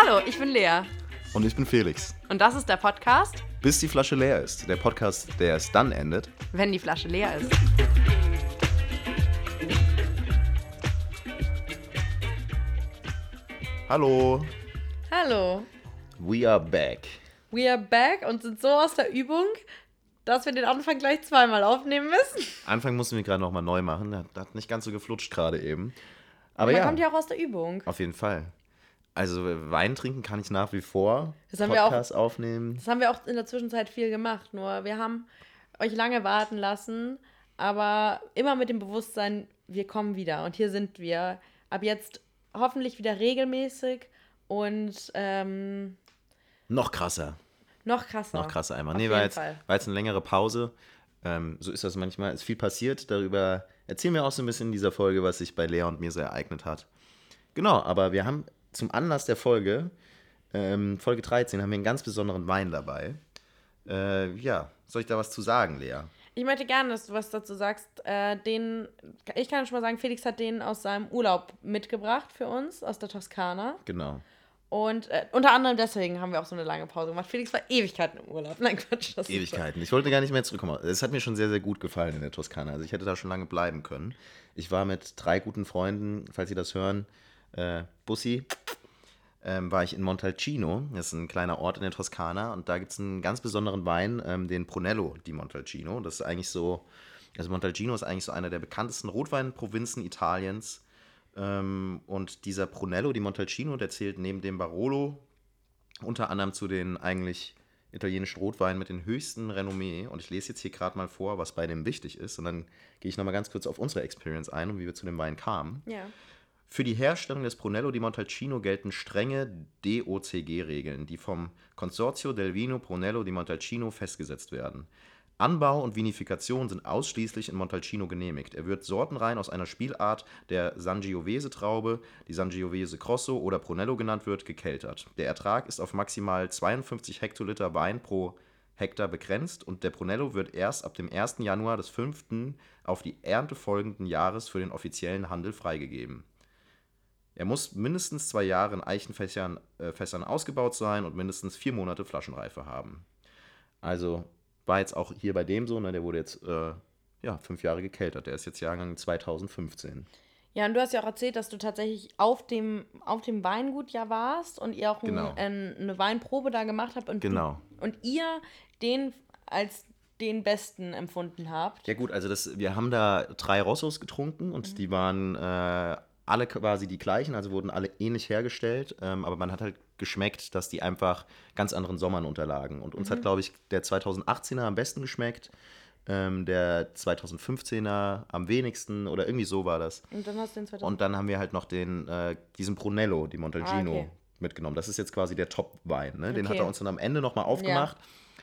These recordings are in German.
Hallo, ich bin Lea. Und ich bin Felix. Und das ist der Podcast, Bis die Flasche leer ist. Der Podcast, der es dann endet. wenn die Flasche leer ist. Hallo. Hallo. We are back. We are back und sind so aus der Übung, dass wir den Anfang gleich zweimal aufnehmen müssen. Anfang mussten wir gerade nochmal neu machen. Das hat nicht ganz so geflutscht gerade eben. Aber Man ja, kommt ja auch aus der Übung. auf jeden Fall. Also Wein trinken kann ich nach wie vor. Das haben wir auch- Podcast aufnehmen. Das haben wir auch in der Zwischenzeit viel gemacht, nur wir haben euch lange warten lassen, aber immer mit dem Bewusstsein, wir kommen wieder und hier sind wir. Ab jetzt hoffentlich wieder regelmäßig und ähm, Noch krasser. noch krasser. Noch krasser einmal. Auf Nee, war jetzt, Fall. war jetzt eine längere Pause. Ähm, so ist das manchmal. Ist viel passiert. Darüber erzählen wir auch so ein bisschen in dieser Folge, was sich bei Lea und mir so ereignet hat. Genau, aber wir haben zum Anlass der Folge, ähm, Folge 13, haben wir einen ganz besonderen Wein dabei. Äh, ja, soll ich da was zu sagen, Lea? Ich möchte gerne, dass du was dazu sagst. Äh, den, ich kann schon mal sagen, Felix hat den aus seinem Urlaub mitgebracht für uns, aus der Toskana. Genau. Und äh, unter anderem deswegen haben wir auch so eine lange Pause gemacht. Felix war Ewigkeiten im Urlaub. Nein, Quatsch. Das Ewigkeiten. Ich wollte gar nicht mehr zurückkommen. Es hat mir schon sehr, sehr gut gefallen in der Toskana. Also ich hätte da schon lange bleiben können. Ich war mit drei guten Freunden, falls Sie das hören, äh, Bussi, ähm, war ich in Montalcino. Das ist ein kleiner Ort in der Toskana. Und da gibt es einen ganz besonderen Wein, ähm, den Brunello di Montalcino. Das ist eigentlich so, also Montalcino ist eigentlich so einer der bekanntesten Rotweinprovinzen Italiens. Ähm, und dieser Brunello di Montalcino, der zählt neben dem Barolo unter anderem zu den eigentlich italienischen Rotweinen mit den höchsten Renommee. Und ich lese jetzt hier gerade mal vor, was bei dem wichtig ist. Und dann gehe ich nochmal ganz kurz auf unsere Experience ein und wie wir zu dem Wein kamen. Ja. Für die Herstellung des Brunello di Montalcino gelten strenge DOCG-Regeln, die vom Consorzio del Vino Brunello di Montalcino festgesetzt werden. Anbau und Vinifikation sind ausschließlich in Montalcino genehmigt. Er wird sortenrein aus einer Spielart der Sangiovese-Traube, die Sangiovese Grosso oder Brunello genannt wird, gekeltert. Der Ertrag ist auf maximal 52 Hektoliter Wein pro Hektar begrenzt und der Brunello wird erst ab dem 1. Januar des 5. auf die Ernte folgenden Jahres für den offiziellen Handel freigegeben. Er muss mindestens zwei Jahre in Eichenfässern äh, ausgebaut sein und mindestens vier Monate Flaschenreife haben. Also war jetzt auch hier bei dem so, ne, der wurde jetzt äh, ja, fünf Jahre gekeltert. Der ist jetzt Jahrgang 2015. Ja, und du hast ja auch erzählt, dass du tatsächlich auf dem, auf dem Weingut ja warst und ihr auch ein, Genau. ähm, eine Weinprobe da gemacht habt und, Genau. du, und ihr den als den besten empfunden habt. Ja gut, also das, wir haben da drei Rossos getrunken und die waren äh, alle quasi die gleichen, also wurden alle ähnlich hergestellt, ähm, aber man hat halt geschmeckt, dass die einfach ganz anderen Sommern unterlagen. Und uns hat, glaube ich, der 2018er am besten geschmeckt, ähm, der 2015er am wenigsten oder irgendwie so war das. Und dann hast du den 2000. Und dann haben wir halt noch den, äh, diesen Brunello, die Montalcino, Ah, okay. mitgenommen. Das ist jetzt quasi der Top-Wein. Ne? Den hat Okay. er uns dann am Ende nochmal aufgemacht.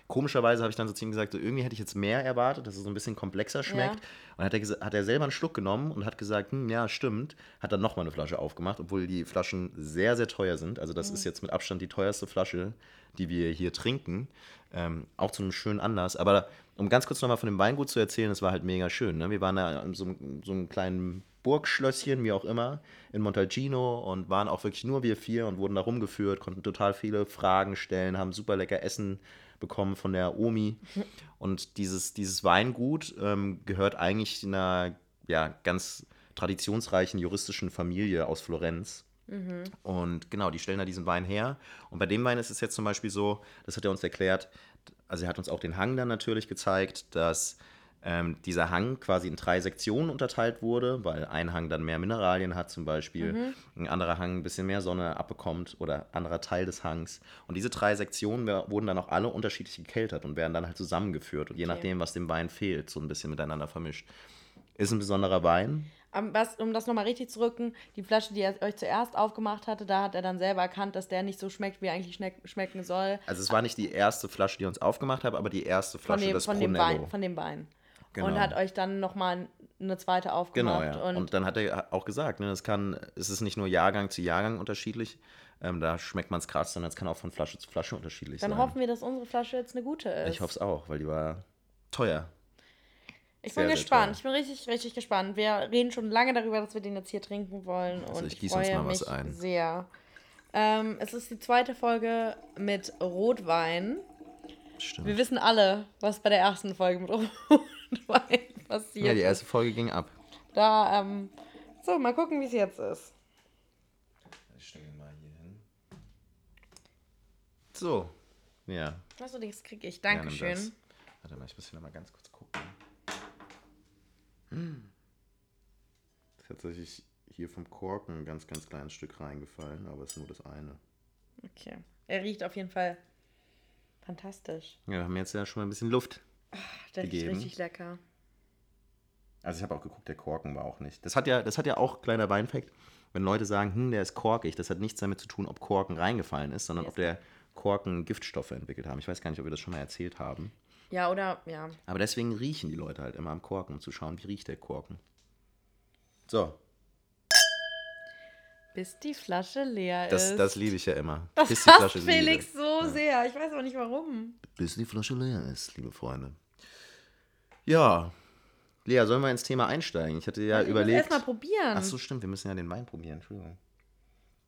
Komischerweise habe ich dann so zu ihm gesagt, so, irgendwie hätte ich jetzt mehr erwartet, dass es so ein bisschen komplexer schmeckt. Ja. Und hat er, hat er selber einen Schluck genommen und hat gesagt, hm, ja, stimmt. Hat dann nochmal eine Flasche aufgemacht, obwohl die Flaschen sehr, sehr teuer sind. Also Mhm. das ist jetzt mit Abstand die teuerste Flasche, die wir hier trinken. Ähm, auch zu einem schönen Anlass. Aber um ganz kurz nochmal von dem Weingut zu erzählen, es war halt mega schön. Ne? Wir waren da in so, einem- so einem kleinen Burgschlösschen, wie auch immer, in Montalcino und waren auch wirklich nur wir vier und wurden da rumgeführt, konnten total viele Fragen stellen, haben super lecker Essen bekommen von der Omi. Und dieses, dieses Weingut ähm, gehört eigentlich einer ja, ganz traditionsreichen juristischen Familie aus Florenz. Und genau, die stellen da diesen Wein her. Und bei dem Wein ist es jetzt zum Beispiel so, das hat er uns erklärt, also er hat uns auch den Hang dann natürlich gezeigt, dass ähm, dieser Hang quasi in drei Sektionen unterteilt wurde, weil ein Hang dann mehr Mineralien hat zum Beispiel, ein anderer Hang ein bisschen mehr Sonne abbekommt oder anderer Teil des Hangs. Und diese drei Sektionen wurden dann auch alle unterschiedlich gekeltert und werden dann halt zusammengeführt und je Okay. nachdem, was dem Wein fehlt, so ein bisschen miteinander vermischt. Ist ein besonderer Wein. Aber was, um das nochmal richtig zu rücken, die Flasche, die er euch zuerst aufgemacht hatte, da hat er dann selber erkannt, dass der nicht so schmeckt, wie er eigentlich schmeck, schmecken soll. Also es war nicht die erste Flasche, die er uns aufgemacht hat, aber die erste Von Flasche dem, des von dem Brunello. Wein. Von dem Wein. Genau. Und hat euch dann nochmal eine zweite Genau, aufgemacht. ja. Und, Und, dann hat er auch gesagt, ne, das kann, es ist nicht nur Jahrgang zu Jahrgang unterschiedlich, ähm, da schmeckt man es krass, sondern es kann auch von Flasche zu Flasche unterschiedlich dann sein. hoffen wir, dass unsere Flasche jetzt eine gute ist. ich hoffe es auch, weil die war teuer. Ich Sehr, bin sehr gespannt. toll. Ich bin richtig, richtig gespannt. Wir reden schon lange darüber, dass wir den jetzt hier trinken wollen. Also und ich gieße uns mal was ein. sehr. Ähm, es ist die zweite Folge mit Rotwein. Stimmt. Wir wissen alle, was bei der ersten Folge mit Rotwein passiert. Ja, die erste Folge ging ab. Da, ähm, so, mal gucken, wie es jetzt ist. Ich stelle ihn mal hier hin. So. Ja. Achso, das kriege ich. ja, Dankeschön. das. Warte mal, ich muss hier noch mal ganz kurz gucken. Hm. Tatsächlich hier vom Korken ein ganz, ganz kleines Stück reingefallen, aber es ist nur das eine. Okay. Er riecht auf jeden Fall fantastisch. Ja, wir haben jetzt ja schon mal ein bisschen Luft. Der riecht Gegeben. richtig lecker. Also ich habe auch geguckt, der Korken war auch nicht. Das hat ja, das hat ja auch kleiner Beinfakt. Wenn Leute sagen, hm, der ist korkig, das hat nichts damit zu tun, ob Korken reingefallen ist, sondern ob der Korken Giftstoffe entwickelt haben. Ich weiß gar nicht, ob wir das schon mal erzählt haben. Ja, oder, ja. Aber deswegen riechen die Leute halt immer am Korken, um zu schauen, wie riecht der Korken. So, Bis die Flasche leer das, ist. das liebe ich ja immer. das Bis die Flasche Felix liebe. so sehr. Ich weiß auch nicht warum. Bis die Flasche leer ist, liebe Freunde. Ja, Lea, sollen wir ins Thema einsteigen? Ich hatte ja ich überlegt. Erst mal probieren. Ach so, stimmt, wir müssen ja den Wein probieren. Entschuldigung.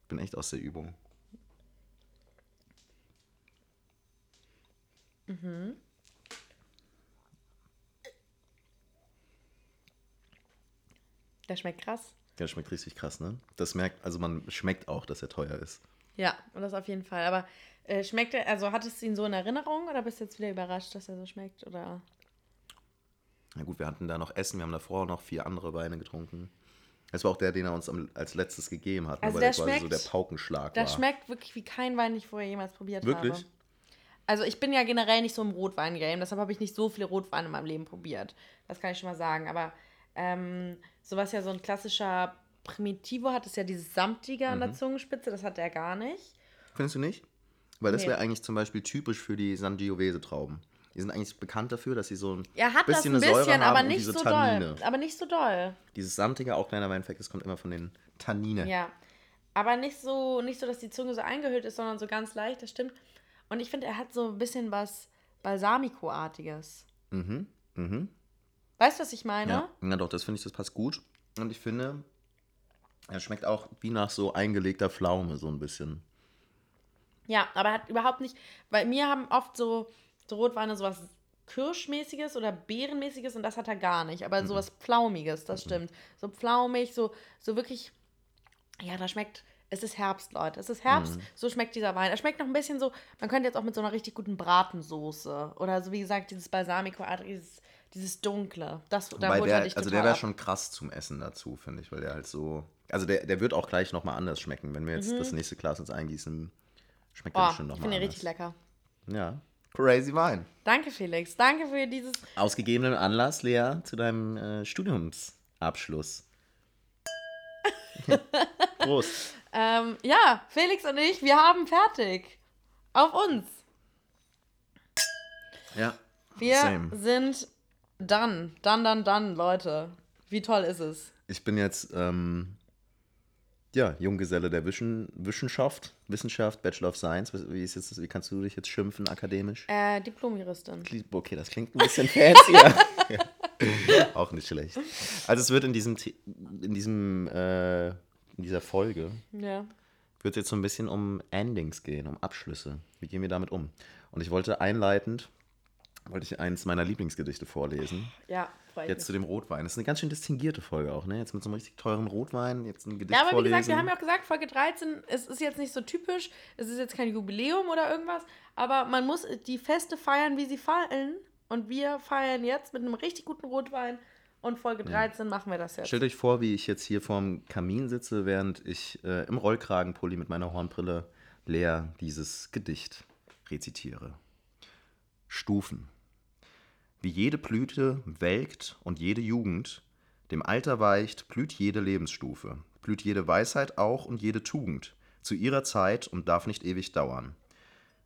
Bin echt aus der Übung. Der schmeckt krass. Der schmeckt richtig krass, ne? Das merkt, also man schmeckt auch, dass er teuer ist. Ja, und das auf jeden Fall. Aber äh, schmeckt er, also hattest du ihn so in Erinnerung oder bist du jetzt wieder überrascht, dass er so schmeckt? Oder? Na gut, wir hatten da noch Essen, wir haben davor noch vier andere Weine getrunken. Das war auch der, den er uns am, als letztes gegeben hat, ne, Also weil der der quasi so schmeckt- der Paukenschlag Der war. schmeckt wirklich wie kein Wein, den ich vorher jemals probiert Wirklich? habe. Also ich bin ja generell nicht so im Rotwein-Game, deshalb habe ich nicht so viele Rotweine in meinem Leben probiert. Das kann ich schon mal sagen. Aber ähm, sowas ja so ein klassischer Primitivo hat, ist ja dieses Samtige an Mhm. der Zungenspitze, das hat er gar nicht. Findest du nicht? Weil das Nee. wäre eigentlich zum Beispiel typisch für die Sangiovese-Trauben. Die sind eigentlich bekannt dafür, dass sie so ein Er hat bisschen das ein eine bisschen, Säure haben aber und nicht diese so Tannine. doll. Aber nicht so doll. Dieses samtige, auch kleiner Weinfakt, das kommt immer von den Tannine. Ja. Aber nicht so, nicht so, dass die Zunge so eingehüllt ist, sondern so ganz leicht, das stimmt. Und ich finde, er hat so ein bisschen was Balsamico-artiges. Mhm, mhm. Weißt du, was ich meine? Ja, ja doch, das finde ich, das passt gut. Und ich finde, er schmeckt auch wie nach so eingelegter Pflaume, so ein bisschen. Ja, aber er hat überhaupt nicht, weil mir haben oft so, so Rotweine sowas Kirschmäßiges oder Beerenmäßiges und das hat er gar nicht. Mhm. Aber sowas Pflaumiges, das stimmt. So pflaumig, so, so wirklich, ja, da schmeckt, es ist Herbst, Leute. Es ist Herbst, Mhm. so schmeckt dieser Wein. Er schmeckt noch ein bisschen so, man könnte jetzt auch mit so einer richtig guten Bratensoße oder so, wie gesagt, dieses balsamico dieses, dieses Dunkle. Das, da holt er der, also der wäre schon krass zum Essen dazu, finde ich, weil der halt so. Also der, der wird auch gleich nochmal anders schmecken. Wenn wir jetzt das nächste Glas uns eingießen, schmeckt der Mhm. Oh, bestimmt ich finde anders. richtig lecker. Ja. Crazy Wein. Danke, Felix. Danke für dieses Aus gegebenem Anlass, Lea, zu deinem äh, Studiumsabschluss. Prost. Ähm, ja, Felix und ich, wir haben fertig. Auf uns. Ja. Wir Same. sind done. Done, done, done, Leute. Wie toll ist es? Ich bin jetzt, ähm, ja, Junggeselle der Wischen, Wissenschaft, Wissenschaft, Bachelor of Science. Wie, ist jetzt, wie kannst du dich jetzt schimpfen, akademisch? Äh, Diplom-Juristin. Okay, das klingt ein bisschen fancier. ja. Auch nicht schlecht. Also es wird in diesem, in diesem, äh, in dieser Folge, Ja. wird jetzt so ein bisschen um Endings gehen, um Abschlüsse. Wie gehen wir damit um? Und ich wollte einleitend, wollte ich eins meiner Lieblingsgedichte vorlesen. Ja, ich Jetzt zu dem Rotwein. Das ist eine ganz schön distinguierte Folge auch, ne? Jetzt mit so einem richtig teuren Rotwein, jetzt ein Gedicht Ja, aber wie vorlesen. gesagt, wir haben ja auch gesagt, Folge 13, es ist jetzt nicht so typisch, es ist jetzt kein Jubiläum oder irgendwas, aber man muss die Feste feiern, wie sie fallen. Und wir feiern jetzt mit einem richtig guten Rotwein. Und Folge 13 machen wir das jetzt. Stellt euch vor, wie ich jetzt hier vorm Kamin sitze, während ich äh, im Rollkragenpulli mit meiner Hornbrille leer dieses Gedicht rezitiere. Stufen. Wie jede Blüte welkt und jede Jugend, dem Alter weicht, blüht jede Lebensstufe, blüht jede Weisheit auch und jede Tugend, zu ihrer Zeit und darf nicht ewig dauern.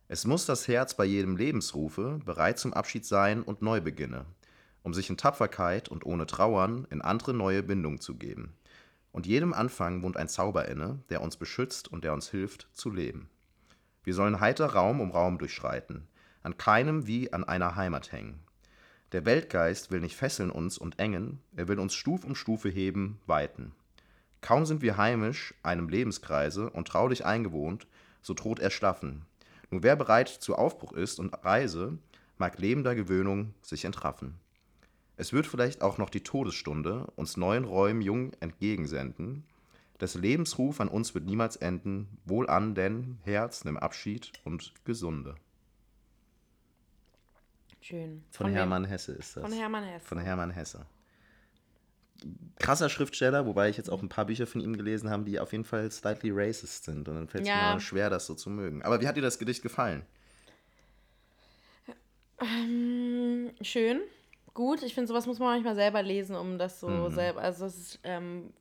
Es muss das Herz bei jedem Lebensrufe bereit zum Abschied sein und neu beginne, um sich in Tapferkeit und ohne Trauern in andere neue Bindung zu geben. Und jedem Anfang wohnt ein Zauber inne, der uns beschützt und der uns hilft zu leben. Wir sollen heiter Raum um Raum durchschreiten, an keinem wie an einer Heimat hängen. Der Weltgeist will nicht fesseln uns und engen, er will uns Stuf um Stufe heben, weiten. Kaum sind wir heimisch einem Lebenskreise und traulich eingewohnt, so droht erschlaffen. Nur wer bereit zu Aufbruch ist und Reise, mag lebender Gewöhnung sich entraffen. Es wird vielleicht auch noch die Todesstunde uns neuen Räumen jung entgegensenden. Des Lebensruf an uns wird niemals enden. Wohl an, denn Herz, nimm Abschied und Gesunde. Schön. Von, wem? Hermann Hesse ist das. Von Hermann Hesse. Von Hermann Hesse. Krasser Schriftsteller, wobei ich jetzt auch ein paar Bücher von ihm gelesen habe, die auf jeden Fall slightly racist sind. Und dann fällt es Ja. mir schwer, das so zu mögen. Aber wie hat dir das Gedicht gefallen? Ähm, schön. Gut. Ich finde, sowas muss man manchmal selber lesen, um das so Mhm. selber. Also, es ist, ähm,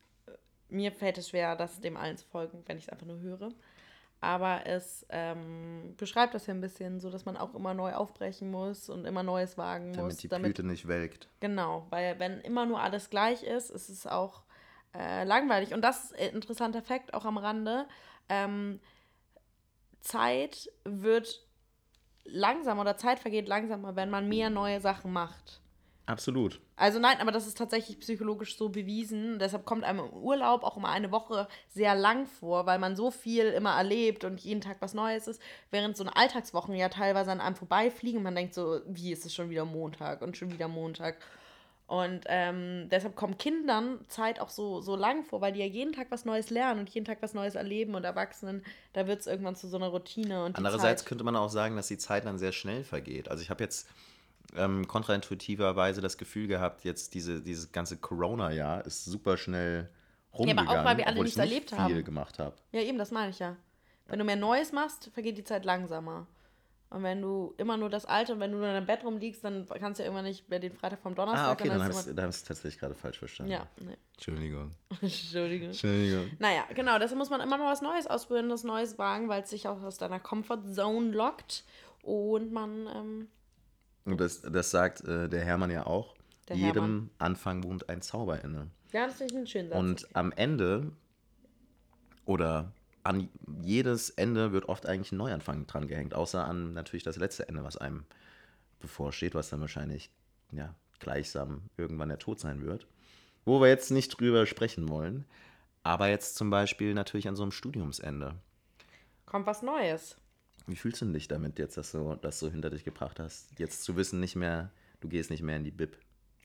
mir fällt es schwer, das dem allen zu folgen, wenn ich es einfach nur höre. Aber es ähm, beschreibt das ja ein bisschen, so dass man auch immer neu aufbrechen muss und immer Neues wagen muss. Damit die Blüte nicht welkt. Genau, weil wenn immer nur alles gleich ist, ist es auch äh, langweilig. Und das ist ein interessanter Fakt, auch am Rande. Ähm, Zeit wird langsamer oder Zeit vergeht langsamer, wenn man mehr neue Sachen macht. Absolut. Also nein, aber das ist tatsächlich psychologisch so bewiesen. Deshalb kommt einem im Urlaub auch immer eine Woche sehr lang vor, weil man so viel immer erlebt und jeden Tag was Neues ist, während so eine Alltagswochen ja teilweise an einem vorbeifliegen und man denkt so, wie ist es schon wieder Montag und schon wieder Montag. Und ähm, deshalb kommt Kindern Zeit auch so, so lang vor, weil die ja jeden Tag was Neues lernen und jeden Tag was Neues erleben und Erwachsenen, da wird es irgendwann zu so einer Routine. Und Andererseits Zeit, könnte man auch sagen, dass die Zeit dann sehr schnell vergeht. Also ich habe jetzt ähm, kontraintuitiverweise das Gefühl gehabt, jetzt diese, dieses ganze Corona-Jahr ist super schnell aber auch, rumgegangen, weil wir alle nichts ich nicht erlebt viel haben. gemacht habe. Ja, eben, das meine ich ja. Wenn du mehr Neues machst, vergeht die Zeit langsamer. Und wenn du immer nur das Alte und wenn du nur in deinem Bett rumliegst, dann kannst du ja irgendwann nicht mehr den Freitag vom Donnerstag. Ah, okay, dann ist habe ich immer- es tatsächlich gerade falsch verstanden. Ja, nee. Entschuldigung. Entschuldigung. Entschuldigung. Naja, genau, deshalb muss man immer noch was Neues ausprobieren, das Neues wagen, weil es sich auch aus deiner Comfortzone lockt und man, ähm, Und das, das sagt äh, der Hermann ja auch. Der Jedem Hermann. Anfang wohnt ein Zauber inne. ja, das finde ich einen schönen Satz. Und am Ende oder an jedes Ende wird oft eigentlich ein Neuanfang dran gehängt, außer an natürlich das letzte Ende, was einem bevorsteht, was dann wahrscheinlich ja, gleichsam irgendwann der Tod sein wird. Wo wir jetzt nicht drüber sprechen wollen, aber jetzt zum Beispiel natürlich an so einem Studiumsende. Kommt was Neues. Wie fühlst du dich damit jetzt, dass du das so hinter dich gebracht hast? Jetzt zu wissen, nicht mehr, du gehst nicht mehr in die Bib.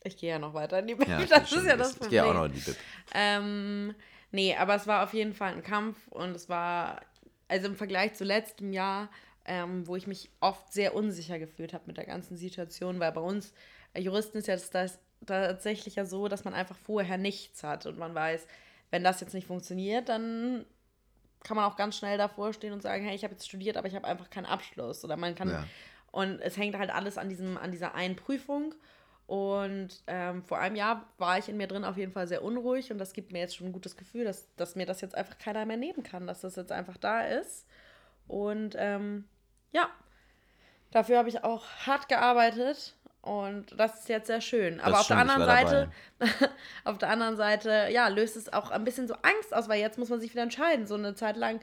Ich gehe ja noch weiter in die Welt, Ja, okay, das ist ja das Ich Problem. gehe auch noch in die Bib. Ähm, nee, aber es war auf jeden Fall ein Kampf und es war, also im Vergleich zu letztem Jahr, ähm, wo ich mich oft sehr unsicher gefühlt habe mit der ganzen Situation, weil bei uns äh, Juristen ist ja das, das tatsächlich ja so, dass man einfach vorher nichts hat und man weiß, wenn das jetzt nicht funktioniert, dann kann man auch ganz schnell davor stehen und sagen, hey, ich habe jetzt studiert, aber ich habe einfach keinen Abschluss oder man kann Ja. und es hängt halt alles an diesem an dieser einen Prüfung und ähm, vor einem Jahr war ich in mir drin auf jeden Fall sehr unruhig und das gibt mir jetzt schon ein gutes Gefühl, dass, dass mir das jetzt einfach keiner mehr nehmen kann, dass das jetzt einfach da ist. Und ähm, ja, dafür habe ich auch hart gearbeitet und das ist jetzt sehr schön. Aber Das auf der stimmt, ich anderen Seite, auf der anderen Seite, ja, löst es auch ein bisschen so Angst aus, weil jetzt muss man sich wieder entscheiden. So eine Zeit lang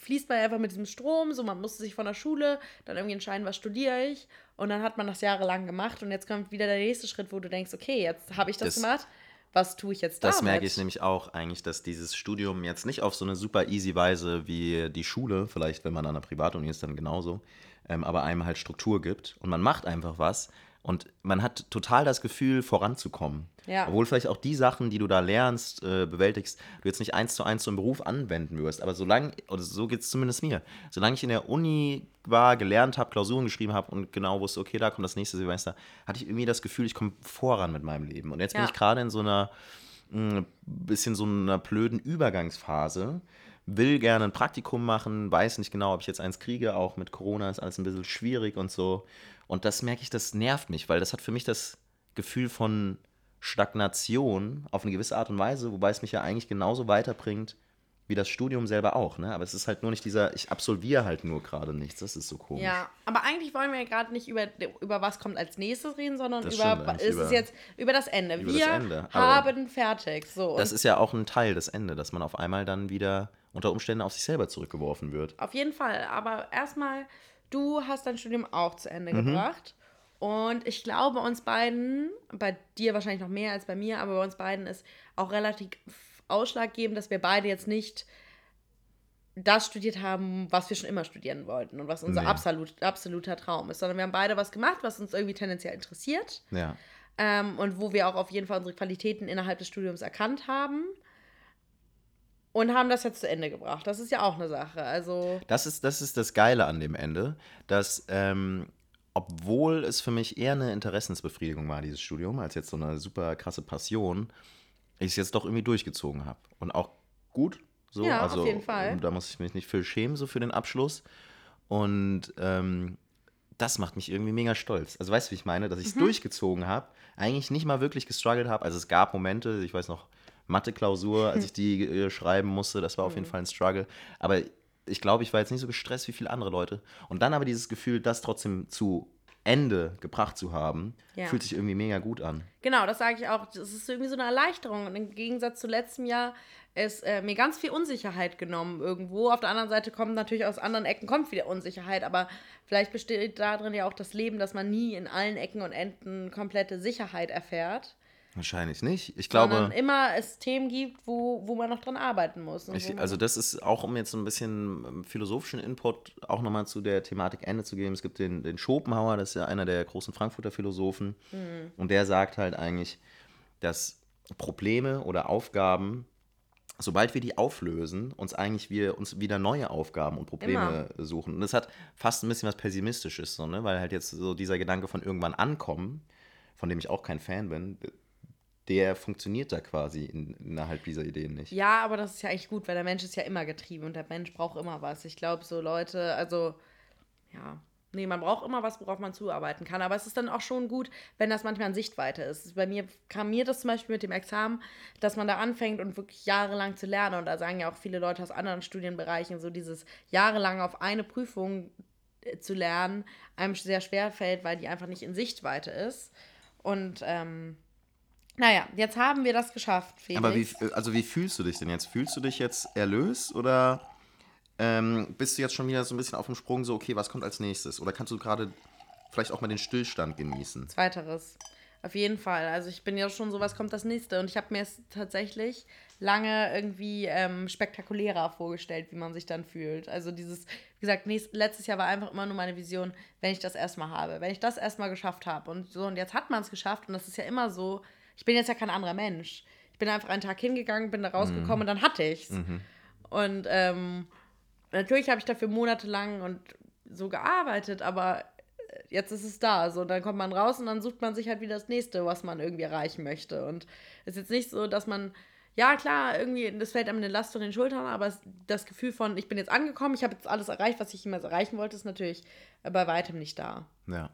fließt man einfach mit diesem Strom, so man musste sich von der Schule dann irgendwie entscheiden, was studiere ich. Und dann hat man das jahrelang gemacht und jetzt kommt wieder der nächste Schritt, wo du denkst, okay, jetzt habe ich das, Das- gemacht. Was tue ich jetzt damit? Das merke ich nämlich auch eigentlich, dass dieses Studium jetzt nicht auf so eine super easy Weise wie die Schule, vielleicht wenn man an einer Privatuni ist, dann genauso, ähm, aber einem halt Struktur gibt und man macht einfach was und man hat total das Gefühl, voranzukommen. Ja. Obwohl vielleicht auch die Sachen, die du da lernst, äh, bewältigst, du jetzt nicht eins zu eins zum Beruf anwenden wirst. Aber solange, oder so geht es zumindest mir, solange ich in der Uni war, gelernt habe, Klausuren geschrieben habe und genau wusste, okay, da kommt das nächste Semester, hatte ich irgendwie das Gefühl, ich komme voran mit meinem Leben. Und jetzt bin Ja. ich gerade in so einer ein bisschen so einer blöden Übergangsphase. Will gerne ein Praktikum machen, weiß nicht genau, ob ich jetzt eins kriege. Auch mit Corona ist alles ein bisschen schwierig und so. Und das merke ich, das nervt mich, weil das hat für mich das Gefühl von Stagnation auf eine gewisse Art und Weise, wobei es mich ja eigentlich genauso weiterbringt wie das Studium selber auch. Ne? Aber es ist halt nur nicht dieser, ich absolviere halt nur gerade nichts. Das ist so komisch. Ja, aber eigentlich wollen wir ja gerade nicht über, über was kommt als nächstes reden, sondern Das über, ist es über- jetzt über das Ende. über wir das Ende, haben fertig. So, Das ist ja auch ein Teil des Ende, dass man auf einmal dann wieder unter Umständen auf sich selber zurückgeworfen wird. auf jeden Fall. Aber erstmal, du hast dein Studium auch zu Ende Mhm. gebracht. Und ich glaube, uns beiden, bei dir wahrscheinlich noch mehr als bei mir, aber bei uns beiden ist auch relativ ausschlaggebend, dass wir beide jetzt nicht das studiert haben, was wir schon immer studieren wollten und was unser Nee. absolut, absoluter Traum ist, sondern wir haben beide was gemacht, was uns irgendwie tendenziell interessiert Ja. ähm, und wo wir auch auf jeden Fall unsere Qualitäten innerhalb des Studiums erkannt haben und haben das jetzt zu Ende gebracht. Das ist ja auch eine Sache. Also Das ist, das ist das Geile an dem Ende, dass, ähm, obwohl es für mich eher eine Interessensbefriedigung war, dieses Studium, als jetzt so eine super krasse Passion, ich es jetzt doch irgendwie durchgezogen habe. Und auch gut. So. Ja, auf also, jeden Fall. Da muss ich mich nicht für schämen, so für den Abschluss. Und ähm, das macht mich irgendwie mega stolz. Also weißt du, wie ich meine? Dass Mhm. ich es durchgezogen habe, eigentlich nicht mal wirklich gestruggelt habe. Also es gab Momente, ich weiß noch, Mathe-Klausur, als ich die äh, schreiben musste, das war auf Mhm. jeden Fall ein Struggle. Aber ich glaube, ich war jetzt nicht so gestresst wie viele andere Leute. Und dann aber dieses Gefühl, das trotzdem zu Ende gebracht zu haben, Ja. fühlt sich irgendwie mega gut an. Genau, das sage ich auch. Das ist irgendwie so eine Erleichterung. Und im Gegensatz zu letztem Jahr ist äh, mir ganz viel Unsicherheit genommen irgendwo. Auf der anderen Seite kommt natürlich aus anderen Ecken kommt wieder Unsicherheit, aber vielleicht besteht darin ja auch das Leben, dass man nie in allen Ecken und Enden komplette Sicherheit erfährt. Wahrscheinlich nicht. Ich sondern glaube, immer es Themen gibt, wo, wo man noch dran arbeiten muss. ich, also das ist auch, um jetzt so ein bisschen ähm, philosophischen Input auch nochmal zu der Thematik Ende zu geben. Es gibt den, den Schopenhauer, das ist ja einer der großen Frankfurter Philosophen. Mhm. Und der sagt halt eigentlich, dass Probleme oder Aufgaben, sobald wir die auflösen, uns eigentlich wir uns wieder neue Aufgaben und Probleme suchen. Und das hat fast ein bisschen was Pessimistisches, so, ne? weil halt jetzt so dieser Gedanke von irgendwann ankommen, von dem ich auch kein Fan bin, der funktioniert da quasi in, innerhalb dieser Ideen nicht. Ja, aber das ist ja eigentlich gut, weil der Mensch ist ja immer getrieben und der Mensch braucht immer was. Ich glaube, so Leute, also, ja, nee, man braucht immer was, worauf man zuarbeiten kann. Aber es ist dann auch schon gut, wenn das manchmal in Sichtweite ist. Bei mir kam mir das zum Beispiel mit dem Examen, dass man da anfängt und wirklich jahrelang zu lernen. Und da sagen ja auch viele Leute aus anderen Studienbereichen, so dieses jahrelang auf eine Prüfung äh, zu lernen, einem sehr schwer fällt, weil die einfach nicht in Sichtweite ist. Und, ähm, naja, jetzt haben wir das geschafft, Felix. Aber wie, also wie fühlst du dich denn jetzt? Fühlst du dich jetzt erlöst oder ähm, bist du jetzt schon wieder so ein bisschen auf dem Sprung, so, okay, was kommt als nächstes? Oder kannst du gerade vielleicht auch mal den Stillstand genießen? Zweiteres. Auf jeden Fall. Also ich bin ja schon so, was kommt das nächste? Und ich habe mir es tatsächlich lange irgendwie ähm, spektakulärer vorgestellt, wie man sich dann fühlt. Also dieses, wie gesagt, nächst, letztes Jahr war einfach immer nur meine Vision, wenn ich das erstmal habe, wenn ich das erstmal geschafft habe. Und so, und jetzt hat man es geschafft und das ist ja immer so, ich bin jetzt ja kein anderer Mensch. Ich bin einfach einen Tag hingegangen, bin da rausgekommen und dann hatte ich's. Und ähm, natürlich habe ich dafür monatelang und so gearbeitet, aber äh, jetzt ist es da. So, dann kommt man raus und dann sucht man sich halt wieder das nächste, was man irgendwie erreichen möchte. Und es ist jetzt nicht so, dass man, ja klar, irgendwie, das fällt einem eine Last von den Schultern, aber das Gefühl von, ich bin jetzt angekommen, ich habe jetzt alles erreicht, was ich jemals erreichen wollte, ist natürlich bei weitem nicht da. Ja.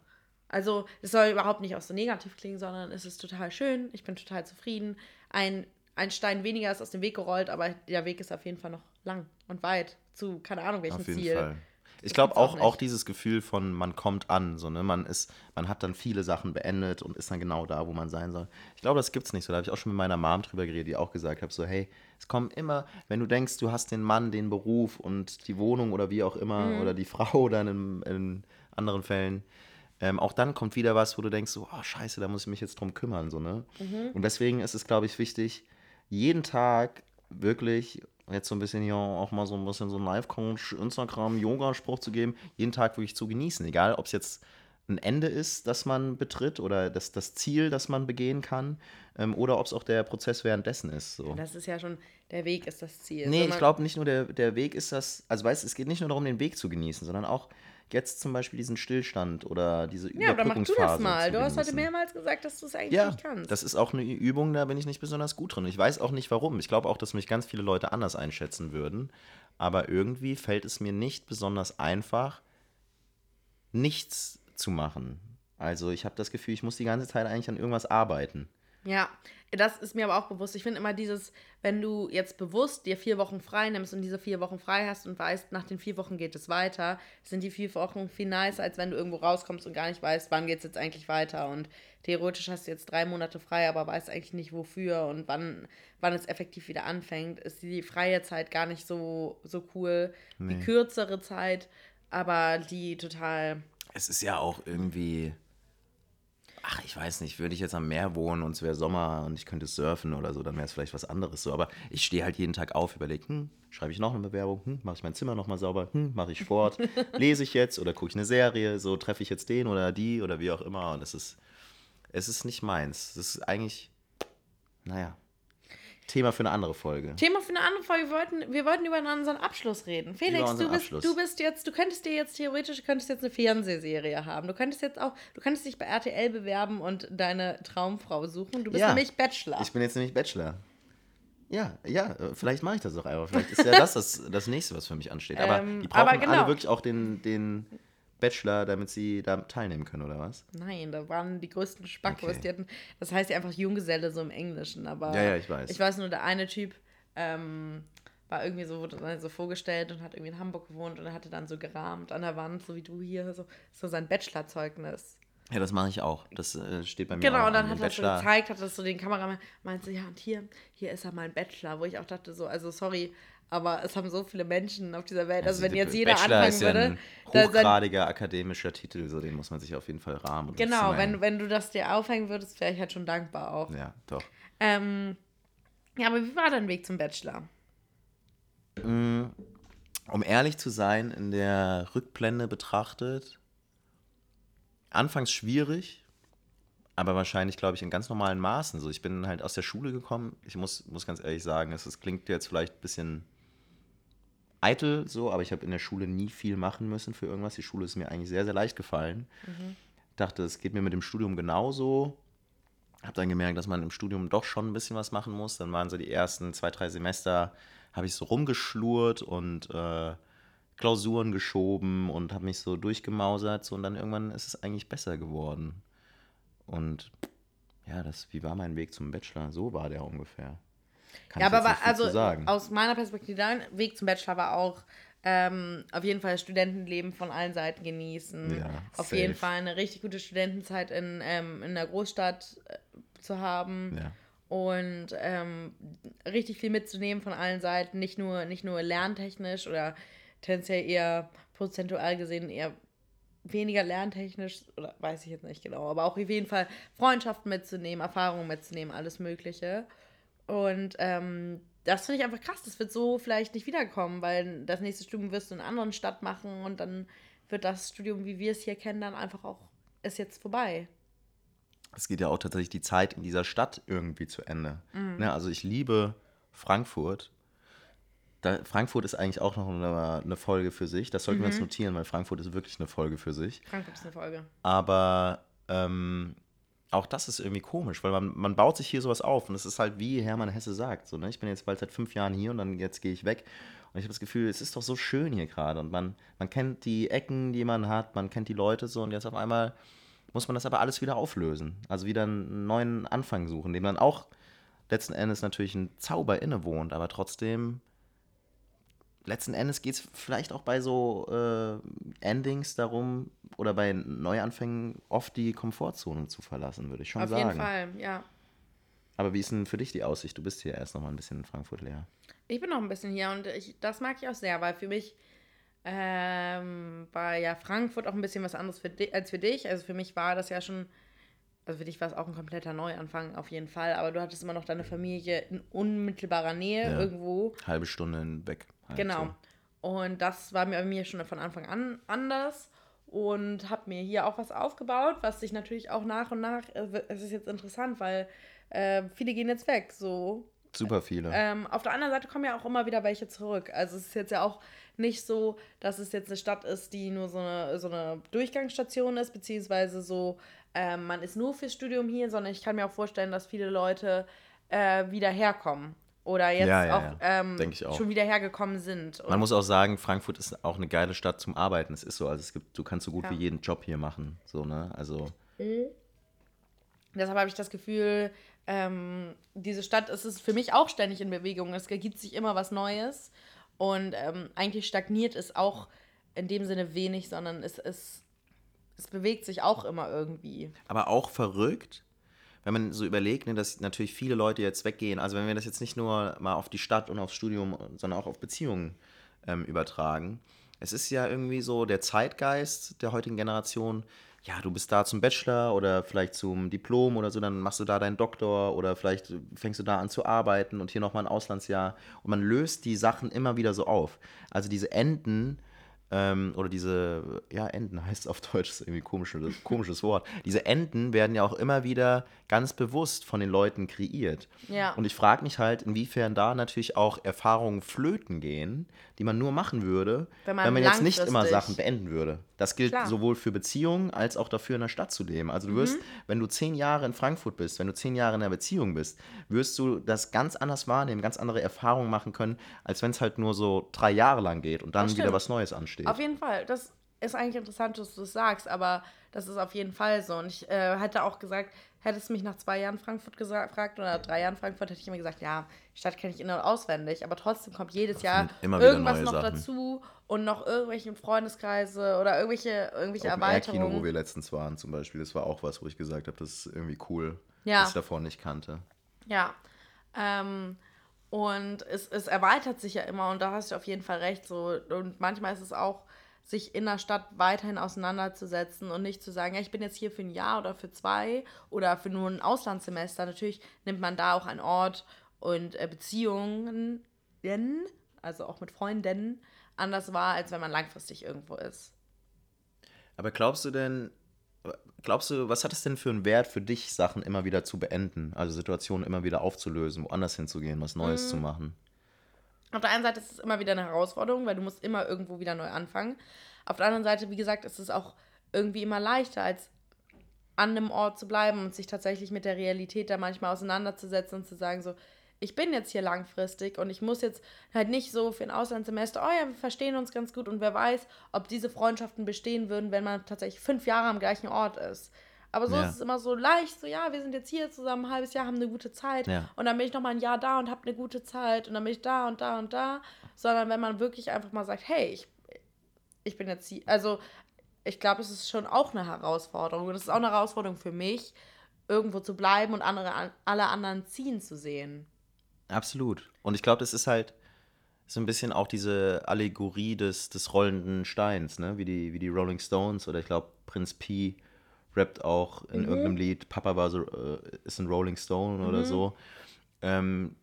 Also, es soll überhaupt nicht auch so negativ klingen, sondern es ist total schön. Ich bin total zufrieden. Ein, ein Stein weniger ist aus dem Weg gerollt, aber der Weg ist auf jeden Fall noch lang und weit zu, keine Ahnung, welchem Auf jeden Ziel. Fall. Ich glaube auch auch, auch dieses Gefühl von, man kommt an, so, ne? man, ist, man hat dann viele Sachen beendet und ist dann genau da, wo man sein soll. Ich glaube, das gibt's nicht so. Da habe ich auch schon mit meiner Mom drüber geredet, die auch gesagt hat, so, hey, es kommen immer, wenn du denkst, du hast den Mann, den Beruf und die Wohnung oder wie auch immer, Mhm. oder die Frau dann in, in anderen Fällen, ähm, auch dann kommt wieder was, wo du denkst, so, oh, scheiße, da muss ich mich jetzt drum kümmern. So, ne? Mhm. Und deswegen ist es, glaube ich, wichtig, jeden Tag wirklich, jetzt so ein bisschen hier auch mal so ein bisschen so einen Live-Coach, Instagram, Yoga-Spruch zu geben, jeden Tag wirklich zu genießen. Egal, ob es jetzt ein Ende ist, das man betritt oder das, das Ziel, das man begehen kann, ähm, oder ob es auch der Prozess währenddessen ist. So. Das ist ja schon, der Weg ist das Ziel. Nee, So, man- ich glaube nicht nur der, der Weg ist das, also weißt es geht nicht nur darum, den Weg zu genießen, sondern auch jetzt zum Beispiel diesen Stillstand oder diese Ja, aber mach du das mal. zu Du hast heute mehrmals gesagt, dass du es eigentlich Ja, nicht kannst. das ist auch eine Übung, da bin ich nicht besonders gut drin. Ich weiß auch nicht warum. Ich glaube auch, dass mich ganz viele Leute anders einschätzen würden. Aber irgendwie fällt es mir nicht besonders einfach, nichts zu machen. Also ich habe das Gefühl, ich muss die ganze Zeit eigentlich an irgendwas arbeiten. Ja, das ist mir aber auch bewusst. Ich finde immer dieses, wenn du jetzt bewusst dir vier Wochen frei nimmst und diese vier Wochen frei hast und weißt, nach den vier Wochen geht es weiter, sind die vier Wochen viel nicer, als wenn du irgendwo rauskommst und gar nicht weißt, wann geht es jetzt eigentlich weiter. Und theoretisch hast du jetzt drei Monate frei, aber weißt eigentlich nicht wofür und wann, wann es effektiv wieder anfängt. Ist die freie Zeit gar nicht so, so cool. Die kürzere Zeit, aber die total. Es ist ja auch irgendwie. ach, ich weiß nicht, würde ich jetzt am Meer wohnen und es wäre Sommer und ich könnte surfen oder so, dann wäre es vielleicht was anderes so. Aber ich stehe halt jeden Tag auf, überlege, hm, schreibe ich noch eine Bewerbung, hm, mache ich mein Zimmer nochmal sauber, hm, mache ich Sport, lese ich jetzt oder gucke ich eine Serie, so treffe ich jetzt den oder die oder wie auch immer. Und es ist, es ist nicht meins. Es ist eigentlich, naja, Thema für eine andere Folge. Thema für eine andere Folge. Wir wollten, wir wollten über unseren Abschluss reden. Felix, du bist, Abschluss. du bist jetzt, du könntest dir jetzt theoretisch, könntest jetzt eine Fernsehserie haben. Du könntest jetzt auch, du könntest dich bei RTL bewerben und deine Traumfrau suchen. Du bist ja, nämlich Bachelor. Ich bin jetzt nämlich Bachelor. Ja, ja, vielleicht mache ich das auch einfach. Vielleicht ist ja das, das das nächste, was für mich ansteht. Aber ähm, die brauchen aber genau. alle wirklich auch den, den Bachelor, damit sie da teilnehmen können, oder was? Nein, da waren die größten Spackos. Okay. Die hatten, das heißt ja einfach Junggeselle so im Englischen. Aber ja, ja, ich weiß. Ich weiß nur, der eine Typ ähm, war irgendwie so, wurde so vorgestellt und hat irgendwie in Hamburg gewohnt und er hatte dann so gerahmt an der Wand, so wie du hier, so, so sein Bachelorzeugnis. Ja, das mache ich auch. Das äh, steht bei mir Genau, und dann hat er so gezeigt, hat das so den Kameramann, meinte, ja, und hier, hier ist er mein Bachelor, wo ich auch dachte, so, also sorry, aber es haben so viele Menschen auf dieser Welt. Also, also wenn jetzt jeder Bachelor anfangen ist ja würde. Ein hochgradiger dann, akademischer Titel, so den muss man sich auf jeden Fall rahmen. Genau, wenn, wenn du das dir aufhängen würdest, wäre ich halt schon dankbar auch. Ja, doch. Ähm, ja, aber wie war dein Weg zum Bachelor? Mm, um ehrlich zu sein, in der Rückblende betrachtet, anfangs schwierig, aber wahrscheinlich, glaube ich, in ganz normalen Maßen. So, ich bin halt aus der Schule gekommen. Ich muss, muss ganz ehrlich sagen, es, es klingt jetzt vielleicht ein bisschen eitel so, aber ich habe in der Schule nie viel machen müssen für irgendwas. Die Schule ist mir eigentlich sehr, sehr leicht gefallen. Mhm. Dachte, es geht mir mit dem Studium genauso. Habe dann gemerkt, dass man im Studium doch schon ein bisschen was machen muss. Dann waren so die ersten zwei, drei Semester, habe ich so rumgeschlurrt und äh, Klausuren geschoben und habe mich so durchgemausert. So, und dann irgendwann ist es eigentlich besser geworden. Und ja, das, wie war mein Weg zum Bachelor? So war der ungefähr. Kann ja, aber war, also aus meiner Perspektive, dein Weg zum Bachelor war auch ähm, auf jeden Fall das Studentenleben von allen Seiten genießen. Ja, auf jeden Fall eine richtig gute Studentenzeit in, ähm, in der Großstadt äh, zu haben. Ja. Und ähm, richtig viel mitzunehmen von allen Seiten, nicht nur, nicht nur lerntechnisch oder tendenziell eher prozentual gesehen eher weniger lerntechnisch, oder weiß ich jetzt nicht genau, aber auch auf jeden Fall Freundschaften mitzunehmen, Erfahrungen mitzunehmen, alles Mögliche. Und ähm, das finde ich einfach krass. Das wird so vielleicht nicht wiederkommen, weil das nächste Studium wirst du in einer anderen Stadt machen und dann wird das Studium, wie wir es hier kennen, dann einfach auch, ist jetzt vorbei. Es geht ja auch tatsächlich die Zeit in dieser Stadt irgendwie zu Ende. Mhm. Ne, also ich liebe Frankfurt. Da, Frankfurt ist eigentlich auch noch eine, eine Folge für sich. Das sollten mhm. wir uns mhm. notieren, weil Frankfurt ist wirklich eine Folge für sich. Frankfurt ist eine Folge. Aber ähm, auch das ist irgendwie komisch, weil man, man baut sich hier sowas auf und es ist halt wie Hermann Hesse sagt. So, ne? Ich bin jetzt bald seit fünf Jahren hier und dann jetzt gehe ich weg. Und ich habe das Gefühl, es ist doch so schön hier gerade und man, man kennt die Ecken, die man hat, man kennt die Leute so und jetzt auf einmal muss man das aber alles wieder auflösen. Also wieder einen neuen Anfang suchen, dem dann auch letzten Endes natürlich ein Zauber innewohnt, aber trotzdem letzten Endes geht es vielleicht auch bei so äh, Endings darum oder bei Neuanfängen oft die Komfortzone zu verlassen, würde ich schon Auf sagen. Auf jeden Fall, ja. Aber wie ist denn für dich die Aussicht? Du bist hier erst noch mal ein bisschen in Frankfurt leer. Ich bin noch ein bisschen hier und ich, das mag ich auch sehr, weil für mich ähm, war ja Frankfurt auch ein bisschen was anderes für als für dich. Also für mich war das ja schon, also für dich war es auch ein kompletter Neuanfang auf jeden Fall, aber du hattest immer noch deine Familie in unmittelbarer Nähe ja. irgendwo. Halbe Stunde weg. Halt genau. Und das war mir bei mir schon von Anfang an anders und habe mir hier auch was aufgebaut, was sich natürlich auch nach und nach, äh, es ist jetzt interessant, weil äh, viele gehen jetzt weg, so. Super viele. Ähm, auf der anderen Seite kommen ja auch immer wieder welche zurück. Also es ist jetzt ja auch nicht so, dass es jetzt eine Stadt ist, die nur so eine, so eine Durchgangsstation ist, beziehungsweise so, ähm, man ist nur fürs Studium hier, sondern ich kann mir auch vorstellen, dass viele Leute äh, wieder herkommen oder jetzt ja, ja, auch, ja. Ähm, auch, schon wieder hergekommen sind. Man muss auch sagen, Frankfurt ist auch eine geile Stadt zum Arbeiten. Es ist so, also es gibt, du kannst so gut wie jeden Job hier machen. So, ne? Also. Mhm. Deshalb habe ich das Gefühl, ähm, diese Stadt ist es für mich auch ständig in Bewegung. Es ergibt sich immer was Neues. Und ähm, eigentlich stagniert es auch in dem Sinne wenig, sondern es, es, es bewegt sich auch immer irgendwie. Aber auch verrückt, wenn man so überlegt, ne, dass natürlich viele Leute jetzt weggehen, also wenn wir das jetzt nicht nur mal auf die Stadt und aufs Studium, sondern auch auf Beziehungen ähm, übertragen, es ist ja irgendwie so der Zeitgeist der heutigen Generation, ja, du bist da zum Bachelor oder vielleicht zum Diplom oder so, dann machst du da deinen Doktor oder vielleicht fängst du da an zu arbeiten und hier nochmal ein Auslandsjahr. Und man löst die Sachen immer wieder so auf. Also diese Enden ähm, oder diese, ja, Enden heißt es auf Deutsch, ist irgendwie ein komisches, komisches Wort. Diese Enden werden ja auch immer wieder ganz bewusst von den Leuten kreiert. Ja. Und ich frage mich halt, inwiefern da natürlich auch Erfahrungen flöten gehen, die man nur machen würde, Wenn wenn man man, jetzt nicht immer Sachen beenden würde. Das gilt Klar. sowohl für Beziehungen als auch dafür, in der Stadt zu leben. Also du wirst, Mhm. wenn du zehn Jahre in Frankfurt bist, wenn du zehn Jahre in einer Beziehung bist, wirst du das ganz anders wahrnehmen, ganz andere Erfahrungen machen können, als wenn es halt nur so drei Jahre lang geht und dann wieder was Neues ansteht. Auf jeden Fall. Das ist eigentlich interessant, dass du es sagst, aber das ist auf jeden Fall so. Und ich äh, hätte auch gesagt, hättest du mich nach zwei Jahren Frankfurt gefragt oder drei Jahren Frankfurt, hätte ich immer gesagt, ja, die Stadt kenne ich in- und auswendig. Aber trotzdem kommt jedes Jahr immer wieder irgendwas noch Sachen. dazu und noch irgendwelche Freundeskreise oder irgendwelche, irgendwelche Air-Kino, Erweiterungen. wo wir letztens waren zum Beispiel, das war auch was, wo ich gesagt habe, das ist irgendwie cool, Ja. was ich davor nicht kannte. Ja. Ähm, und es, es erweitert sich ja immer und da hast du auf jeden Fall recht. So. Und manchmal ist es auch, sich in der Stadt weiterhin auseinanderzusetzen und nicht zu sagen, ja, ich bin jetzt hier für ein Jahr oder für zwei oder für nur ein Auslandssemester. Natürlich nimmt man da auch einen Ort und äh, Beziehungen, also auch mit Freunden, anders wahr, als wenn man langfristig irgendwo ist. Aber glaubst du denn, glaubst du, was hat es denn für einen Wert für dich, Sachen immer wieder zu beenden, also Situationen immer wieder aufzulösen, woanders hinzugehen, was Neues Mhm. zu machen? Auf der einen Seite ist es immer wieder eine Herausforderung, weil du musst immer irgendwo wieder neu anfangen. Auf der anderen Seite, wie gesagt, ist es auch irgendwie immer leichter, als an einem Ort zu bleiben und sich tatsächlich mit der Realität da manchmal auseinanderzusetzen und zu sagen, so, ich bin jetzt hier langfristig und ich muss jetzt halt nicht so für ein Auslandssemester, oh ja, wir verstehen uns ganz gut und wer weiß, ob diese Freundschaften bestehen würden, wenn man tatsächlich fünf Jahre am gleichen Ort ist. Aber so Ja. ist es immer so leicht, so ja, wir sind jetzt hier zusammen ein halbes Jahr, haben eine gute Zeit Ja. und dann bin ich noch mal ein Jahr da und habe eine gute Zeit und dann bin ich da und da und da, sondern wenn man wirklich einfach mal sagt, hey, ich, ich bin jetzt hier, also ich glaube, es ist schon auch eine Herausforderung und es ist auch eine Herausforderung für mich, irgendwo zu bleiben und andere, alle anderen ziehen zu sehen. Absolut. Und ich glaube, das ist halt so ein bisschen auch diese Allegorie des, des rollenden Steins, ne? Wie die, wie die Rolling Stones oder ich glaube, Prinz P rappt auch in irgendeinem Lied, Papa war so, äh, ist ein Rolling Stone oder so. Ähm,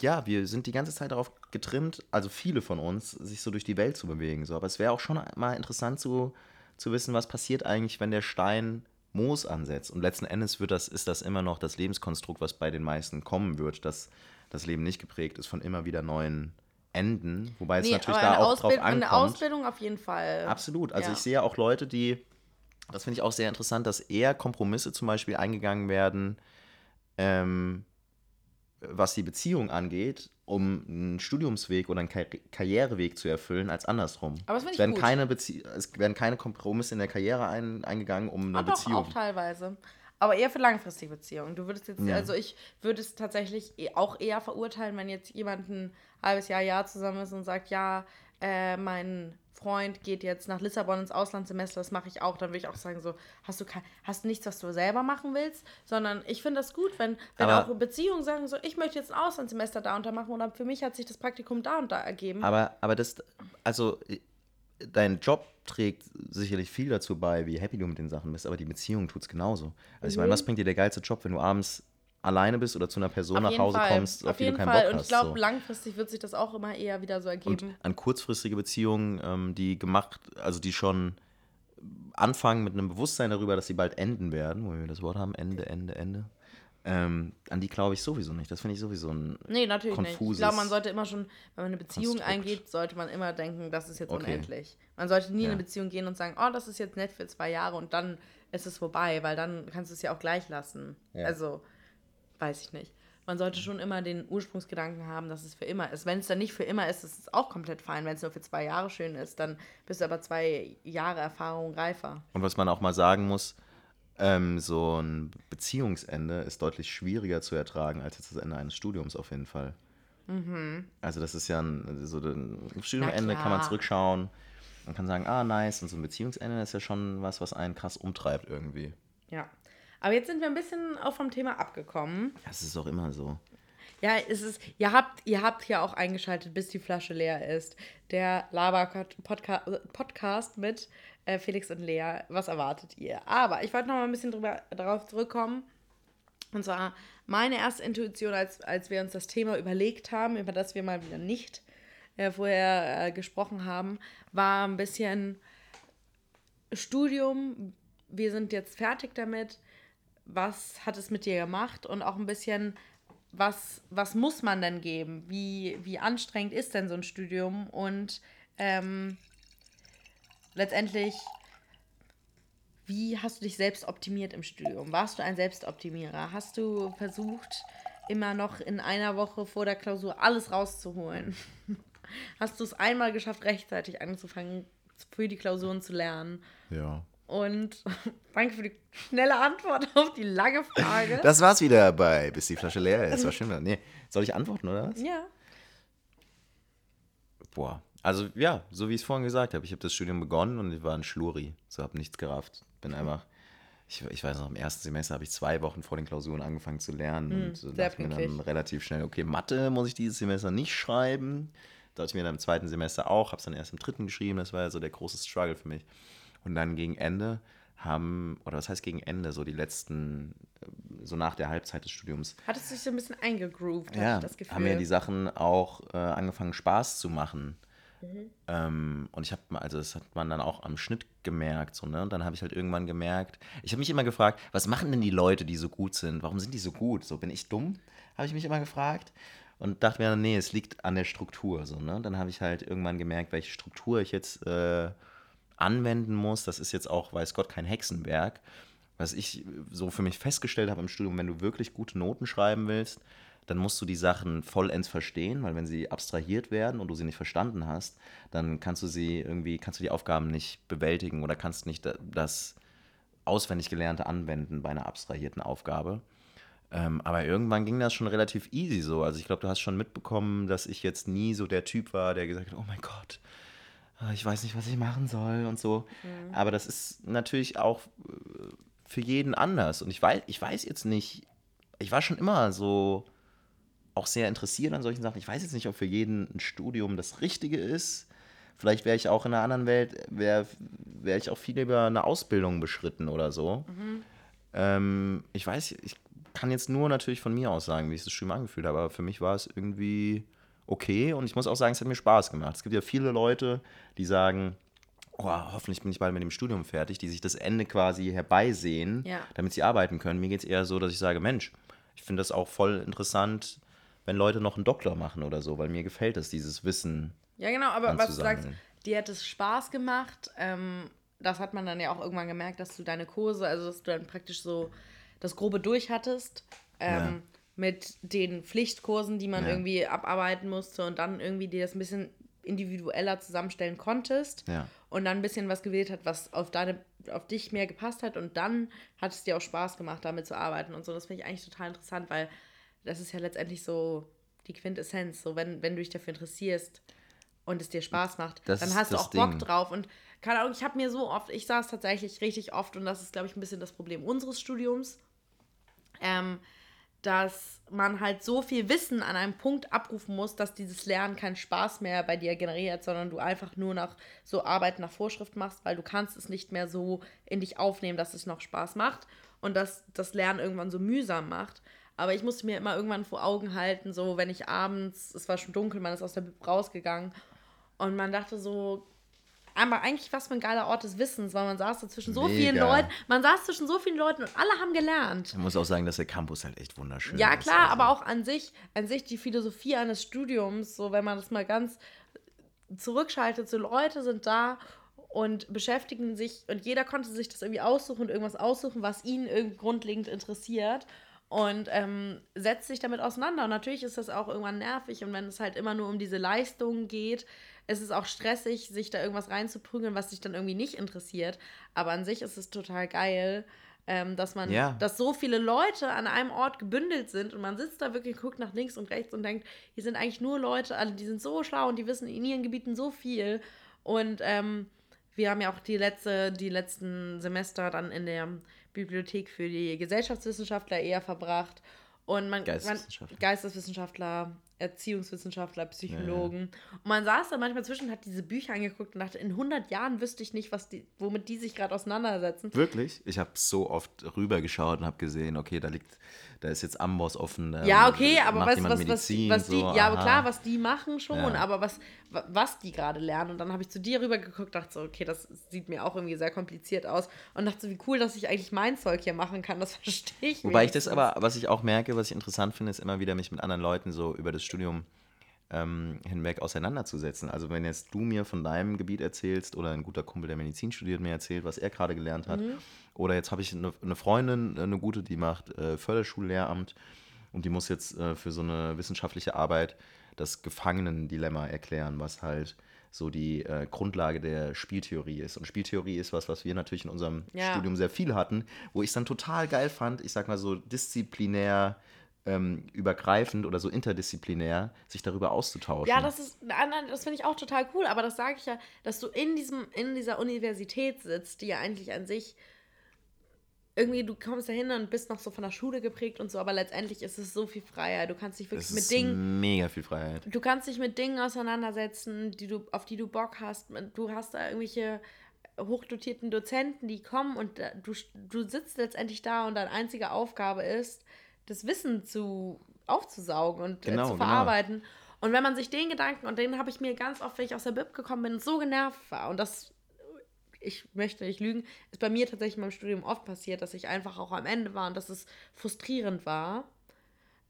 ja, wir sind die ganze Zeit darauf getrimmt, also viele von uns, sich so durch die Welt zu bewegen. So. Aber es wäre auch schon mal interessant zu, zu wissen, was passiert eigentlich, wenn der Stein Moos ansetzt. Und letzten Endes wird das, ist das immer noch das Lebenskonstrukt, was bei den meisten kommen wird, dass das Leben nicht geprägt ist von immer wieder neuen Enden. Wobei es natürlich aber da auch drauf Ausbildung, eine ankommt. Ausbildung auf jeden Fall. Absolut. Also Ja. ich sehe auch Leute, die, das finde ich auch sehr interessant, dass eher Kompromisse zum Beispiel eingegangen werden, ähm, was die Beziehung angeht, um einen Studiumsweg oder einen Kar Karriereweg zu erfüllen, als andersrum. Aber das finde es ich werden gut. keine Bezie es werden keine Kompromisse in der Karriere ein eingegangen, um eine doch, Beziehung. auch teilweise. Aber eher für langfristige Beziehungen. Du würdest jetzt, Ja. also ich würde es tatsächlich eh- auch eher verurteilen, wenn jetzt jemand ein halbes Jahr, Jahr zusammen ist und sagt, ja, äh, mein Freund geht jetzt nach Lissabon ins Auslandssemester, das mache ich auch. Dann würde ich auch sagen, so, hast du, kein, hast nichts, was du selber machen willst? Sondern ich finde das gut, wenn, wenn Aber- auch Beziehungen sagen, so, ich möchte jetzt ein Auslandssemester da und da machen oder für mich hat sich das Praktikum da und da ergeben. Aber, aber das, also dein Job trägt sicherlich viel dazu bei, wie happy du mit den Sachen bist, aber die Beziehung tut es genauso. Also ich meine, Mhm. was bringt dir der geilste Job, wenn du abends alleine bist oder zu einer Person nach Hause kommst, auf, auf die du keinen Fall. Bock Und hast? ich glaube, so. langfristig wird sich das auch immer eher wieder so Und ergeben. an kurzfristige Beziehungen, ähm, die gemacht, also die schon anfangen mit einem Bewusstsein darüber, dass sie bald enden werden, wo wir das Wort haben, Ende, Ende, Ende, ähm, an die glaube ich sowieso nicht. Das finde ich sowieso ein Nee, natürlich nicht. Ich konfuses glaube, man sollte immer schon, wenn man eine Beziehung Konstrukt. eingeht, sollte man immer denken, das ist jetzt Okay. unendlich. Man sollte nie in Ja. eine Beziehung gehen und sagen, oh, das ist jetzt nett für zwei Jahre und dann ist es vorbei, weil dann kannst du es ja auch gleich lassen. Ja. Also, weiß ich nicht. Man sollte schon immer den Ursprungsgedanken haben, dass es für immer ist. Wenn es dann nicht für immer ist, ist es auch komplett fein. Wenn es nur für zwei Jahre schön ist, dann bist du aber zwei Jahre Erfahrung reifer. Und was man auch mal sagen muss, ähm, so ein Beziehungsende ist deutlich schwieriger zu ertragen als jetzt das Ende eines Studiums auf jeden Fall. Also das ist ja ein, so ein Studiumende kann man zurückschauen und kann sagen, ah nice, und so ein Beziehungsende ist ja schon was, was einen krass umtreibt irgendwie. Ja. Aber jetzt sind wir ein bisschen auch vom Thema abgekommen. Das ist auch immer so. Ja, es ist, ihr habt, ihr habt ja auch eingeschaltet, bis die Flasche leer ist. Der Laber-Podcast mit äh, Felix und Lea. Was erwartet ihr? Aber ich wollte noch mal ein bisschen drüber, darauf zurückkommen. Und zwar meine erste Intuition, als, als wir uns das Thema überlegt haben, über das wir mal wieder nicht äh, vorher äh, gesprochen haben, war ein bisschen Studium. Wir sind jetzt fertig damit. Was hat es mit dir gemacht? Und auch ein bisschen, was, was muss man denn geben? Wie, wie anstrengend ist denn so ein Studium? Und ähm, letztendlich, wie hast du dich selbst optimiert im Studium? Warst du ein Selbstoptimierer? Hast du versucht, immer noch in einer Woche vor der Klausur alles rauszuholen? Hast du es einmal geschafft, rechtzeitig anzufangen, für die Klausuren zu lernen? Ja. Und danke für die schnelle Antwort auf die lange Frage. Das war's wieder bei Bis die Flasche leer ist. War schön. Nee, soll ich antworten, oder was? Ja. Boah. Also ja, so wie ich es vorhin gesagt habe, ich habe das Studium begonnen und ich war ein Schluri. So habe nichts gerafft. Bin einfach, ich, ich weiß noch, im ersten Semester habe ich zwei Wochen vor den Klausuren angefangen zu lernen Hm, und so dachte mir dann pünktlich. relativ schnell, okay, Mathe muss ich dieses Semester nicht schreiben. Dachte ich mir dann im zweiten Semester auch, habe es dann erst im dritten geschrieben, das war ja so der große Struggle für mich. Und dann gegen Ende haben, oder was heißt gegen Ende, so die letzten, äh, so nach der Halbzeit des Studiums, Hattest du dich so ein bisschen eingegroovt, ja, ich das Gefühl. haben ja die Sachen auch äh, angefangen Spaß zu machen. Ähm, und ich habe, also das hat man dann auch am Schnitt gemerkt, so, ne? Und dann habe ich halt irgendwann gemerkt, ich habe mich immer gefragt, was machen denn die Leute, die so gut sind? Warum sind die so gut? So, bin ich dumm? Habe ich mich immer gefragt. Und dachte mir, nee, es liegt an der Struktur, so, ne? Dann habe ich halt irgendwann gemerkt, welche Struktur ich jetzt äh, anwenden muss. Das ist jetzt auch, weiß Gott, kein Hexenwerk. Was ich so für mich festgestellt habe im Studium, wenn du wirklich gute Noten schreiben willst, dann musst du die Sachen vollends verstehen, weil wenn sie abstrahiert werden und du sie nicht verstanden hast, dann kannst du sie irgendwie, kannst du die Aufgaben nicht bewältigen oder kannst nicht da- das auswendig Gelernte anwenden bei einer abstrahierten Aufgabe. Ähm, aber irgendwann ging das schon relativ easy so. Also ich glaube, du hast schon mitbekommen, dass ich jetzt nie so der Typ war, der gesagt hat, oh mein Gott, äh, ich weiß nicht, was ich machen soll und so. Aber das ist natürlich auch äh, für jeden anders. Und ich weiß, ich weiß jetzt nicht, ich war schon immer so auch sehr interessiert an solchen Sachen. Ich weiß jetzt nicht, ob für jeden ein Studium das Richtige ist. Vielleicht wäre ich auch in einer anderen Welt, wäre wär ich auch viel über eine Ausbildung beschritten oder so. Ähm, ich weiß, ich kann jetzt nur natürlich von mir aus sagen, wie ich das Studium angefühlt habe, aber für mich war es irgendwie okay und ich muss auch sagen, es hat mir Spaß gemacht. Es gibt ja viele Leute, die sagen, oh, hoffentlich bin ich bald mit dem Studium fertig, die sich das Ende quasi herbeisehen, Ja. damit sie arbeiten können. Mir geht es eher so, dass ich sage, Mensch, ich finde das auch voll interessant, wenn Leute noch einen Doktor machen oder so, weil mir gefällt es, dieses Wissen. Ja, genau, aber was du sagst, dir hat es Spaß gemacht. Ähm, das hat man dann ja auch irgendwann gemerkt, dass du deine Kurse, also dass du dann praktisch so das Grobe durch hattest. Ähm, Ja. Mit den Pflichtkursen, die man Ja. irgendwie abarbeiten musste und dann irgendwie dir das ein bisschen individueller zusammenstellen konntest. Ja. Und dann ein bisschen was gewählt hat, was auf deine, auf dich mehr gepasst hat. Und dann hat es dir auch Spaß gemacht, damit zu arbeiten und so. Das finde ich eigentlich total interessant, weil das ist ja letztendlich so die Quintessenz. So, wenn, wenn du dich dafür interessierst und es dir Spaß macht, Das dann hast du auch Bock Ding. drauf. Und keine Ahnung, ich habe mir so oft, ich saß tatsächlich richtig oft, und das ist, glaube ich, ein bisschen das Problem unseres Studiums, ähm, dass man halt so viel Wissen an einem Punkt abrufen muss, dass dieses Lernen keinen Spaß mehr bei dir generiert, sondern du einfach nur noch so Arbeit nach Vorschrift machst, weil du kannst es nicht mehr so in dich aufnehmen, dass es noch Spaß macht und dass das Lernen irgendwann so mühsam macht. Aber ich musste mir immer irgendwann vor Augen halten, so wenn ich abends, es war schon dunkel, man ist aus der Bib rausgegangen und man dachte so, aber eigentlich was für ein geiler Ort des Wissens, weil man saß da zwischen so vielen Mega. Leuten, man saß zwischen so vielen Leuten und alle haben gelernt. Ich muss auch sagen, dass der Campus halt echt wunderschön Ja, ist. klar, Also- aber auch an sich, an sich die Philosophie eines Studiums, so wenn man das mal ganz zurückschaltet, so Leute sind da und beschäftigen sich und jeder konnte sich das irgendwie aussuchen und irgendwas aussuchen, was ihn irgendwie grundlegend interessiert und ähm, setzt sich damit auseinander. Und natürlich ist das auch irgendwann nervig und wenn es halt immer nur um diese Leistung geht, ist es auch stressig, sich da irgendwas reinzuprügeln, was dich dann irgendwie nicht interessiert. Aber an sich ist es total geil, ähm, dass man, Ja. dass so viele Leute an einem Ort gebündelt sind und man sitzt da wirklich, guckt nach links und rechts und denkt, hier sind eigentlich nur Leute, alle, die sind so schlau und die wissen in ihren Gebieten so viel. Und ähm, wir haben ja auch die, letzte, die letzten Semester dann in der Bibliothek für die Gesellschaftswissenschaftler eher verbracht. Und man, Geisteswissenschaftler. Man, Geisteswissenschaftler, Erziehungswissenschaftler, Psychologen. Ja. Und man saß da manchmal zwischen, hat diese Bücher angeguckt und dachte, in 100 Jahren wüsste ich nicht, was die, womit die sich gerade auseinandersetzen. Wirklich? Ich habe so oft rübergeschaut und habe gesehen, okay, da liegt, da ist jetzt Amboss offen. ja, okay, aber was, was, Medizin, was, was die, so, ja, aber klar, was die machen schon, ja. aber was, was die gerade lernen. Und dann habe ich zu dir rübergeguckt, dachte so, okay, das sieht mir auch irgendwie sehr kompliziert aus. Und dachte so, wie cool, dass ich eigentlich mein Zeug hier machen kann, das verstehe ich. Wobei ich das aber, was ich auch merke, was ich interessant finde, ist immer wieder mich mit anderen Leuten so über das Studium ähm, hinweg auseinanderzusetzen. Also wenn jetzt du mir von deinem Gebiet erzählst oder ein guter Kumpel, der Medizin studiert, mir erzählt, was er gerade gelernt hat. Mhm. Oder jetzt habe ich eine, eine, Freundin, eine gute, die macht äh, Förderschullehramt und die muss jetzt äh, für so eine wissenschaftliche Arbeit das Gefangenendilemma erklären, was halt so die äh, Grundlage der Spieltheorie ist. Und Spieltheorie ist was, was wir natürlich in unserem ja. Studium sehr viel hatten, wo ich es dann total geil fand, ich sag mal so disziplinär ähm, übergreifend oder so interdisziplinär sich darüber auszutauschen. Ja, das ist, das finde ich auch total cool, aber das sage ich ja, dass du in diesem, in dieser Universität sitzt, die ja eigentlich an sich irgendwie, du kommst da hin und bist noch so von der Schule geprägt und so, aber letztendlich ist es so viel freier. Du kannst dich wirklich es mit Dingen. Mega viel Freiheit. Du kannst dich mit Dingen auseinandersetzen, die du, auf die du Bock hast. Du hast da irgendwelche hochdotierten Dozenten, die kommen und du, du sitzt letztendlich da und deine einzige Aufgabe ist, das Wissen zu aufzusaugen und genau, äh, zu genau. verarbeiten. Genau. Und wenn man sich den Gedanken, und den habe ich mir ganz oft, wenn ich aus der Bib gekommen bin, so genervt war, und das, ich möchte nicht lügen, ist bei mir tatsächlich in meinem Studium oft passiert, dass ich einfach auch am Ende war und dass es frustrierend war,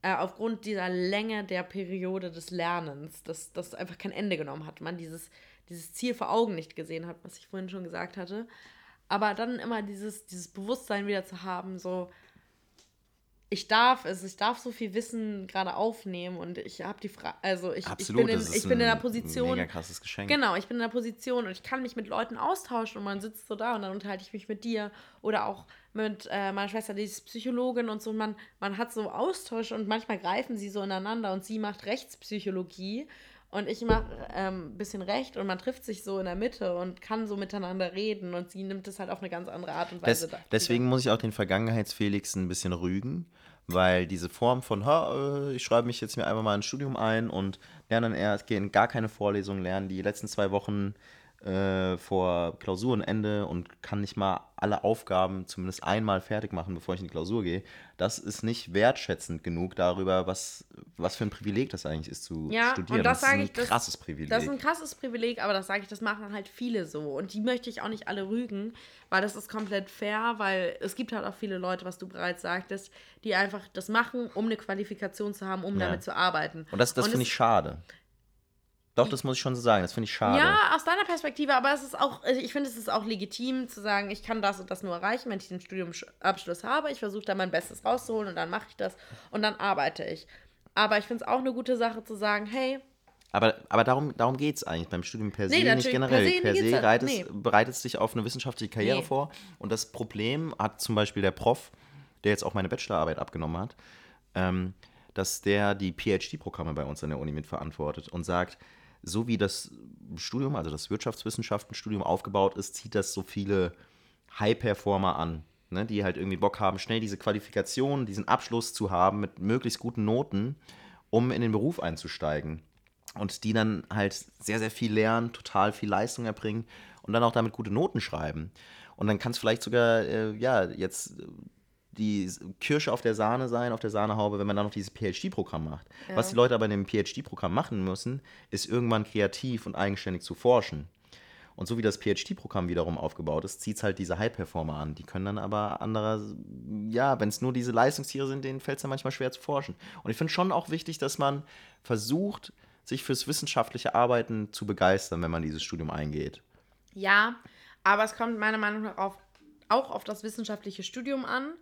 äh, aufgrund dieser Länge der Periode des Lernens, dass das einfach kein Ende genommen hat, man dieses, dieses Ziel vor Augen nicht gesehen hat, was ich vorhin schon gesagt hatte. Aber dann immer dieses, dieses Bewusstsein wieder zu haben, so, ich darf es, ich darf so viel Wissen gerade aufnehmen und ich habe die Frage, also ich, Absolut, ich bin, in, ich bin in der Position. Mega krasses Geschenk. Genau, ich bin in der Position und ich kann mich mit Leuten austauschen und man sitzt so da und dann unterhalte ich mich mit dir oder auch mit äh, meiner Schwester, die ist Psychologin und so. Und man, man hat so Austausch und manchmal greifen sie so ineinander und sie macht Rechtspsychologie und ich mache ein ähm, bisschen recht und man trifft sich so in der Mitte und kann so miteinander reden und sie nimmt es halt auf eine ganz andere Art und Weise. Das, deswegen muss ich auch den Vergangenheitsfelix ein bisschen rügen, weil diese Form von, ha, äh, ich schreibe mich jetzt mir einfach mal ein Studium ein und lerne dann erst, gehe in gar keine Vorlesungen lernen, die letzten zwei Wochen äh, vor Klausurenende und kann nicht mal alle Aufgaben zumindest einmal fertig machen, bevor ich in die Klausur gehe. Das ist nicht wertschätzend genug darüber, was, was für ein Privileg das eigentlich ist zu ja, studieren. Und das, das ist ein ich, krasses Privileg. Das ist ein krasses Privileg, aber das sage ich, das machen halt viele so. Und die möchte ich auch nicht alle rügen, weil das ist komplett fair, weil es gibt halt auch viele Leute, was du bereits sagtest, die einfach das machen, um eine Qualifikation zu haben, um ja. damit zu arbeiten. Und das, das finde ich schade. Doch, das muss ich schon so sagen. Das finde ich schade. Ja, aus deiner Perspektive, aber es ist auch, also ich finde, es ist auch legitim zu sagen, ich kann das und das nur erreichen, wenn ich den Studiumabschluss habe. Ich versuche da mein Bestes rauszuholen und dann mache ich das und dann arbeite ich. Aber ich finde es auch eine gute Sache zu sagen, hey. Aber, aber darum, darum geht es eigentlich beim Studium per se nee, nicht generell. Per se, per se bereitet, nee. bereitet es dich auf eine wissenschaftliche Karriere nee. vor. Und das Problem hat zum Beispiel der Prof, der jetzt auch meine Bachelorarbeit abgenommen hat, ähm, dass der die PhD-Programme bei uns an der Uni mitverantwortet und sagt, so wie das Studium, also das Wirtschaftswissenschaftenstudium aufgebaut ist, zieht das so viele High-Performer an, ne, die halt irgendwie Bock haben, schnell diese Qualifikation, diesen Abschluss zu haben mit möglichst guten Noten, um in den Beruf einzusteigen. Und die dann halt sehr, sehr viel lernen, total viel Leistung erbringen und dann auch damit gute Noten schreiben. Und dann kann es vielleicht sogar, äh, ja, jetzt die Kirsche auf der Sahne sein, auf der Sahnehaube, wenn man dann noch dieses PhD-Programm macht. Ja. Was die Leute aber in dem PhD-Programm machen müssen, ist irgendwann kreativ und eigenständig zu forschen. Und so wie das PhD-Programm wiederum aufgebaut ist, zieht es halt diese High-Performer an. Die können dann aber anderer, ja, wenn es nur diese Leistungstiere sind, denen fällt es dann manchmal schwer zu forschen. Und ich finde schon auch wichtig, dass man versucht, sich fürs wissenschaftliche Arbeiten zu begeistern, wenn man dieses Studium eingeht. Ja, aber es kommt meiner Meinung nach auf, auch auf das wissenschaftliche Studium an.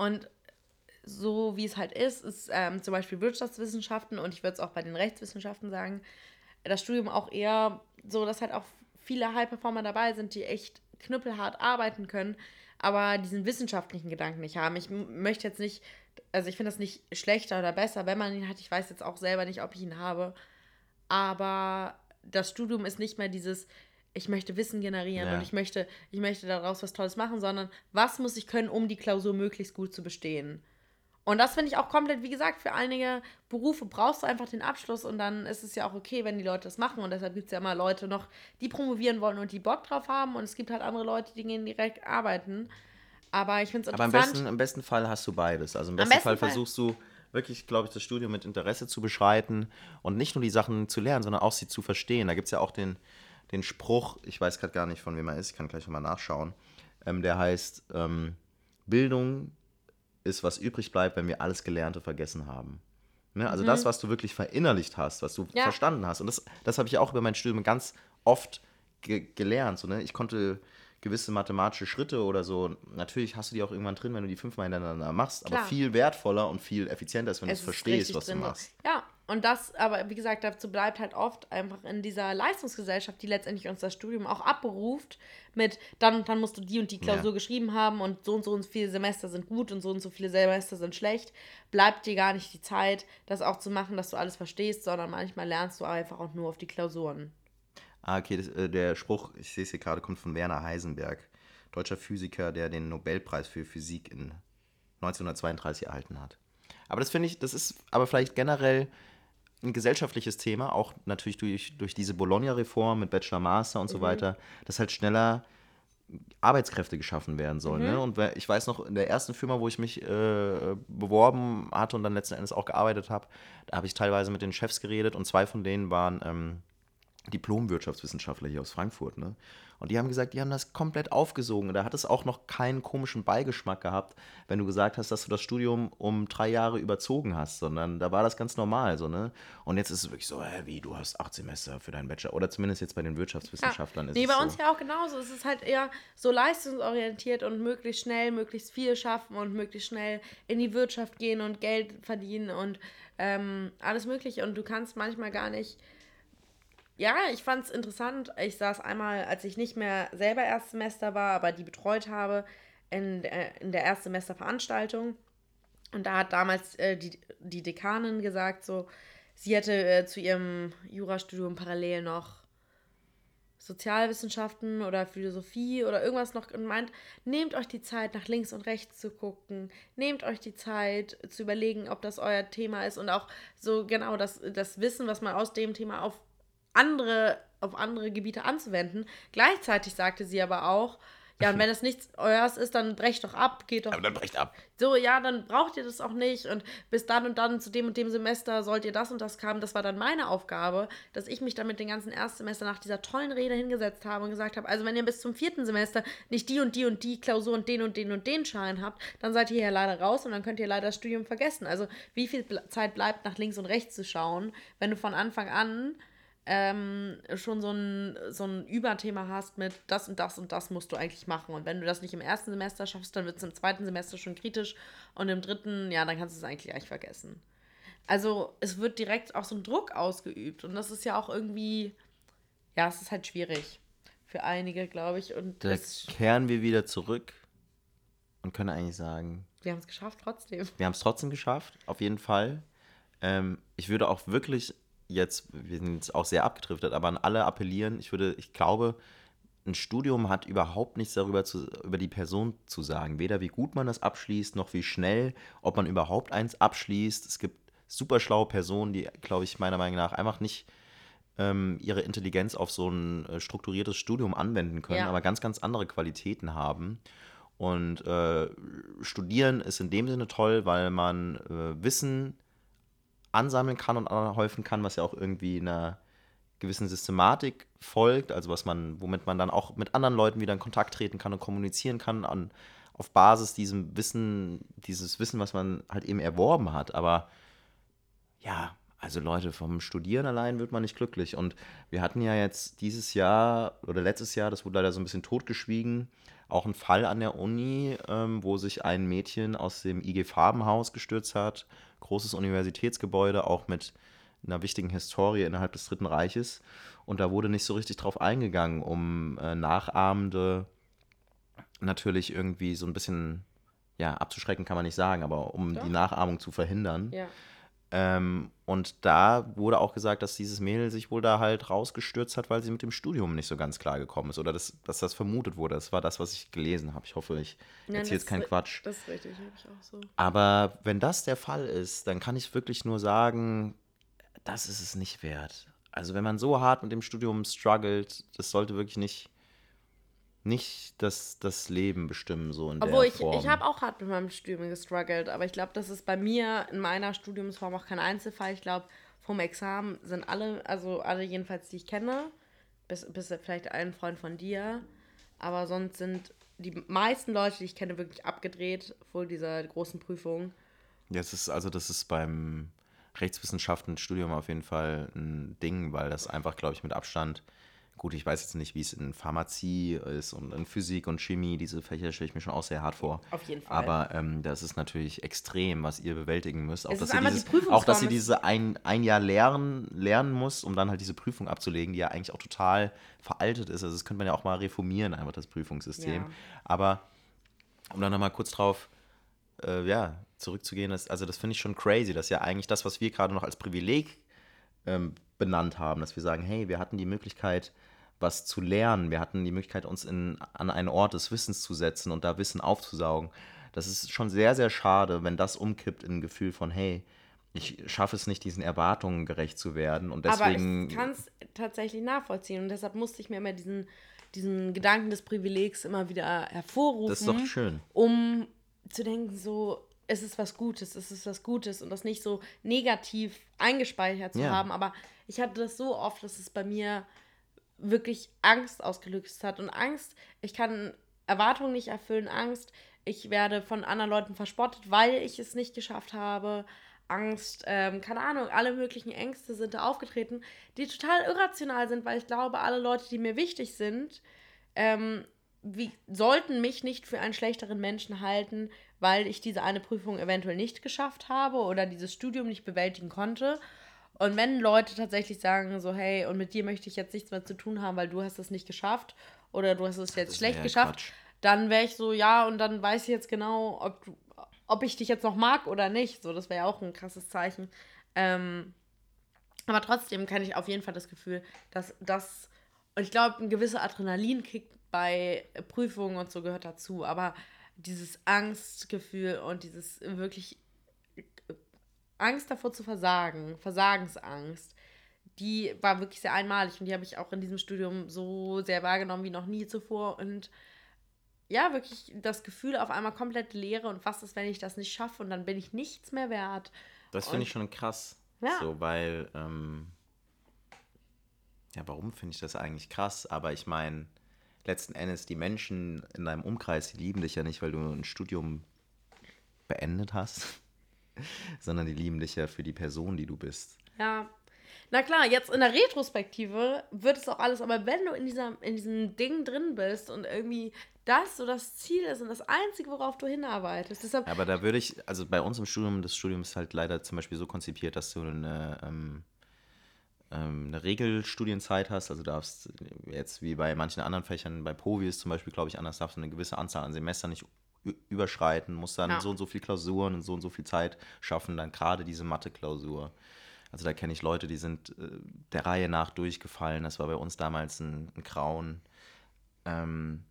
Und so wie es halt ist, ist ähm, zum Beispiel Wirtschaftswissenschaften und ich würde es auch bei den Rechtswissenschaften sagen, das Studium auch eher so, dass halt auch viele High-Performer dabei sind, die echt knüppelhart arbeiten können, aber diesen wissenschaftlichen Gedanken nicht haben. Ich möchte jetzt nicht, also ich finde das nicht schlechter oder besser, wenn man ihn hat. Ich weiß jetzt auch selber nicht, ob ich ihn habe. Aber das Studium ist nicht mehr dieses, ich möchte Wissen generieren ja. und ich möchte, ich möchte daraus was Tolles machen, sondern was muss ich können, um die Klausur möglichst gut zu bestehen. Und das finde ich auch komplett, wie gesagt, für einige Berufe brauchst du einfach den Abschluss und dann ist es ja auch okay, wenn die Leute das machen. Und deshalb gibt es ja immer Leute noch, die promovieren wollen und die Bock drauf haben. Und es gibt halt andere Leute, die gehen direkt arbeiten. Aber ich finde es interessant. Aber im besten, im besten Fall hast du beides. Also im besten, besten Fall, Fall versuchst du wirklich, glaube ich, das Studium mit Interesse zu beschreiten und nicht nur die Sachen zu lernen, sondern auch sie zu verstehen. Da gibt es ja auch den, den Spruch, ich weiß gerade gar nicht, von wem er ist, ich kann gleich nochmal nachschauen, ähm, der heißt, ähm, Bildung ist, was übrig bleibt, wenn wir alles Gelernte vergessen haben. Ne? Also mhm. das, was du wirklich verinnerlicht hast, was du ja. verstanden hast. Und das, das habe ich auch über mein Studium ganz oft ge gelernt. So, ne? Ich konnte gewisse mathematische Schritte oder so, natürlich hast du die auch irgendwann drin, wenn du die fünfmal hintereinander machst, Klar. aber viel wertvoller und viel effizienter ist, wenn du es verstehst, was du machst. Ja, und das, aber wie gesagt, dazu bleibt halt oft einfach in dieser Leistungsgesellschaft, die letztendlich uns das Studium auch abberuft, mit dann, dann musst du die und die Klausur ja. geschrieben haben und so und so und so viele Semester sind gut und so und so viele Semester sind schlecht, bleibt dir gar nicht die Zeit, das auch zu machen, dass du alles verstehst, sondern manchmal lernst du einfach auch nur auf die Klausuren. Ah, okay, das, äh, der Spruch, ich sehe es hier gerade, kommt von Werner Heisenberg, deutscher Physiker, der den Nobelpreis für Physik in 1932 erhalten hat. Aber das finde ich, das ist aber vielleicht generell ein gesellschaftliches Thema, auch natürlich durch, durch diese Bologna-Reform mit Bachelor, Master und so mhm. weiter, dass halt schneller Arbeitskräfte geschaffen werden sollen. Ne? Mhm. Ne? Und ich weiß noch, in der ersten Firma, wo ich mich äh, beworben hatte und dann letzten Endes auch gearbeitet habe, da habe ich teilweise mit den Chefs geredet und zwei von denen waren ähm, Diplom-Wirtschaftswissenschaftler hier aus Frankfurt. Ne? Und die haben gesagt, die haben das komplett aufgesogen. Da hat es auch noch keinen komischen Beigeschmack gehabt, wenn du gesagt hast, dass du das Studium um drei Jahre überzogen hast, sondern da war das ganz normal. So, ne? Und jetzt ist es wirklich so, hä, wie, du hast acht Semester für deinen Bachelor. Oder zumindest jetzt bei den Wirtschaftswissenschaftlern ja. ist nee, es bei so. uns ja auch genauso. Es ist halt eher so leistungsorientiert und möglichst schnell, möglichst viel schaffen und möglichst schnell in die Wirtschaft gehen und Geld verdienen und ähm, alles Mögliche. Und du kannst manchmal gar nicht ja, ich fand es interessant. Ich saß einmal, als ich nicht mehr selber Erstsemester war, aber die betreut habe, in, der, in der Erstsemesterveranstaltung. Und da hat damals äh, die, die Dekanin gesagt, so, sie hätte äh, zu ihrem Jurastudium parallel noch Sozialwissenschaften oder Philosophie oder irgendwas noch und meint, nehmt euch die Zeit, nach links und rechts zu gucken, nehmt euch die Zeit zu überlegen, ob das euer Thema ist und auch so genau das, das Wissen, was man aus dem Thema auf andere, auf andere Gebiete anzuwenden. Gleichzeitig sagte sie aber auch, ja, und wenn es nichts euers ist, dann brecht doch ab, geht doch. Aber dann brecht ab. So, ja, dann braucht ihr das auch nicht. Und bis dann und dann zu dem und dem Semester sollt ihr das und das haben. Das war dann meine Aufgabe, dass ich mich dann mit den ganzen Erstsemester nach dieser tollen Rede hingesetzt habe und gesagt habe, also wenn ihr bis zum vierten Semester nicht die und die und die Klausur und den und den und den Schein habt, dann seid ihr ja leider raus und dann könnt ihr leider das Studium vergessen. Also wie viel Zeit bleibt, nach links und rechts zu schauen, wenn du von Anfang an ähm, schon so ein, so ein Überthema hast mit das und das und das musst du eigentlich machen. Und wenn du das nicht im ersten Semester schaffst, dann wird es im zweiten Semester schon kritisch und im dritten, ja, dann kannst du es eigentlich gleich vergessen. Also es wird direkt auch so ein Druck ausgeübt und das ist ja auch irgendwie, ja, es ist halt schwierig für einige, glaube ich. Und da kehren wir wieder zurück und können eigentlich sagen, wir haben es geschafft trotzdem. Wir haben es trotzdem geschafft, auf jeden Fall. Ähm, ich würde auch wirklich jetzt, wir sind jetzt auch sehr abgedriftet, aber an alle appellieren, ich würde, ich glaube, ein Studium hat überhaupt nichts darüber zu, über die Person zu sagen. Weder wie gut man das abschließt, noch wie schnell, ob man überhaupt eins abschließt. Es gibt super schlaue Personen, die, glaube ich, meiner Meinung nach einfach nicht ähm, ihre Intelligenz auf so ein äh, strukturiertes Studium anwenden können, ja. aber ganz, ganz andere Qualitäten haben. Und äh, studieren ist in dem Sinne toll, weil man äh, Wissen ansammeln kann und anhäufen kann, was ja auch irgendwie einer gewissen Systematik folgt, also was man, womit man dann auch mit anderen Leuten wieder in Kontakt treten kann und kommunizieren kann an, auf Basis diesem Wissen, dieses Wissen, was man halt eben erworben hat. Aber ja, also Leute, vom Studieren allein wird man nicht glücklich. Und wir hatten ja jetzt dieses Jahr oder letztes Jahr, das wurde leider so ein bisschen totgeschwiegen, auch einen Fall an der Uni, ähm, wo sich ein Mädchen aus dem IG Farbenhaus gestürzt hat großes Universitätsgebäude, auch mit einer wichtigen Historie innerhalb des Dritten Reiches. Und da wurde nicht so richtig drauf eingegangen, um äh, Nachahmende natürlich irgendwie so ein bisschen, ja, abzuschrecken kann man nicht sagen, aber um Doch. die Nachahmung zu verhindern. Ja. Ähm, und da wurde auch gesagt, dass dieses Mädel sich wohl da halt rausgestürzt hat, weil sie mit dem Studium nicht so ganz klar gekommen ist. Oder das, dass das vermutet wurde. Das war das, was ich gelesen habe. Ich hoffe, ich erzähle jetzt keinen Quatsch. Das ist richtig, habe ich auch so. Aber wenn das der Fall ist, dann kann ich wirklich nur sagen, das ist es nicht wert. Also wenn man so hart mit dem Studium struggelt, das sollte wirklich nicht nicht das, das Leben bestimmen, so in Obwohl der ich, Form. ich habe auch hart mit meinem Studium gestruggelt, aber ich glaube, das ist bei mir in meiner Studiumsform auch kein Einzelfall. Ich glaube, vom Examen sind alle, also alle jedenfalls, die ich kenne, bis, bis vielleicht ein Freund von dir, aber sonst sind die meisten Leute, die ich kenne, wirklich abgedreht vor dieser großen Prüfung. Ja, es ist, also das ist beim Rechtswissenschaften-Studium auf jeden Fall ein Ding, weil das einfach, glaube ich, mit Abstand Gut, ich weiß jetzt nicht, wie es in Pharmazie ist und in Physik und Chemie, diese Fächer stelle ich mir schon auch sehr hart vor. Auf jeden Fall. Aber ähm, das ist natürlich extrem, was ihr bewältigen müsst. Auch, dass ihr, dieses, die auch dass ihr es- diese ein, ein Jahr lernen, lernen muss, um dann halt diese Prüfung abzulegen, die ja eigentlich auch total veraltet ist. Also das könnte man ja auch mal reformieren, einfach das Prüfungssystem. Ja. Aber um dann nochmal kurz drauf äh, ja, zurückzugehen, das, also das finde ich schon crazy, dass ja eigentlich das, was wir gerade noch als Privileg ähm, benannt haben, dass wir sagen, hey, wir hatten die Möglichkeit, was zu lernen, wir hatten die Möglichkeit, uns in, an einen Ort des Wissens zu setzen und da Wissen aufzusaugen. Das ist schon sehr, sehr schade, wenn das umkippt in ein Gefühl von, hey, ich schaffe es nicht, diesen Erwartungen gerecht zu werden und deswegen... Aber ich kann es tatsächlich nachvollziehen und deshalb musste ich mir immer diesen, diesen Gedanken des Privilegs immer wieder hervorrufen. das ist doch schön. um zu denken, so, es ist was Gutes, es ist was Gutes und das nicht so negativ eingespeichert zu Ja. haben. Aber ich hatte das so oft, dass es bei mir wirklich Angst ausgelöst hat. Und Angst, ich kann Erwartungen nicht erfüllen, Angst, ich werde von anderen Leuten verspottet, weil ich es nicht geschafft habe. Angst, ähm, keine Ahnung, alle möglichen Ängste sind da aufgetreten, die total irrational sind, weil ich glaube, alle Leute, die mir wichtig sind, ähm, wie, sollten mich nicht für einen schlechteren Menschen halten, weil ich diese eine Prüfung eventuell nicht geschafft habe oder dieses Studium nicht bewältigen konnte. Und wenn Leute tatsächlich sagen, so, hey, und mit dir möchte ich jetzt nichts mehr zu tun haben, weil du hast es nicht geschafft oder du hast es jetzt schlecht geschafft, Quatsch. dann wäre ich so, ja, und dann weiß ich jetzt genau, ob, du, ob ich dich jetzt noch mag oder nicht. So, das wäre ja auch ein krasses Zeichen. Ähm, aber trotzdem kann ich auf jeden Fall das Gefühl, dass das, und ich glaube, ein gewisser Adrenalinkick bei Prüfungen und so gehört dazu, aber dieses Angstgefühl und dieses wirklich Angst davor zu versagen, Versagensangst, die war wirklich sehr einmalig und die habe ich auch in diesem Studium so sehr wahrgenommen wie noch nie zuvor und ja, wirklich das Gefühl auf einmal komplett Leere und was ist, wenn ich das nicht schaffe und dann bin ich nichts mehr wert. Das finde ich schon krass. Ja. So, weil, ähm, ja, warum finde ich das eigentlich krass? Aber ich meine, letzten Endes, die Menschen in deinem Umkreis, die lieben dich ja nicht, weil du ein Studium beendet hast, sondern die lieben dich ja für die Person, die du bist. Ja. Na klar, jetzt in der Retrospektive wird es auch alles, aber wenn du in, dieser, in diesem Ding drin bist und irgendwie das so das Ziel ist und das Einzige, worauf du hinarbeitest, deshalb, Aber da würde ich, also bei uns im Studium, das Studium ist halt leider zum Beispiel so konzipiert, dass du eine, ähm, ähm, eine Regelstudienzeit hast. Also darfst jetzt wie bei manchen anderen Fächern, bei Povi ist zum Beispiel, glaube ich, anders, darfst du eine gewisse Anzahl an Semestern nicht überschreiten, musst dann Ja. so und so viel Klausuren und so und so viel Zeit schaffen, dann gerade diese Mathe-Klausur. Also da kenne ich Leute, die sind äh, der Reihe nach durchgefallen. Das war bei uns damals ein, ein Grauen. Ähm,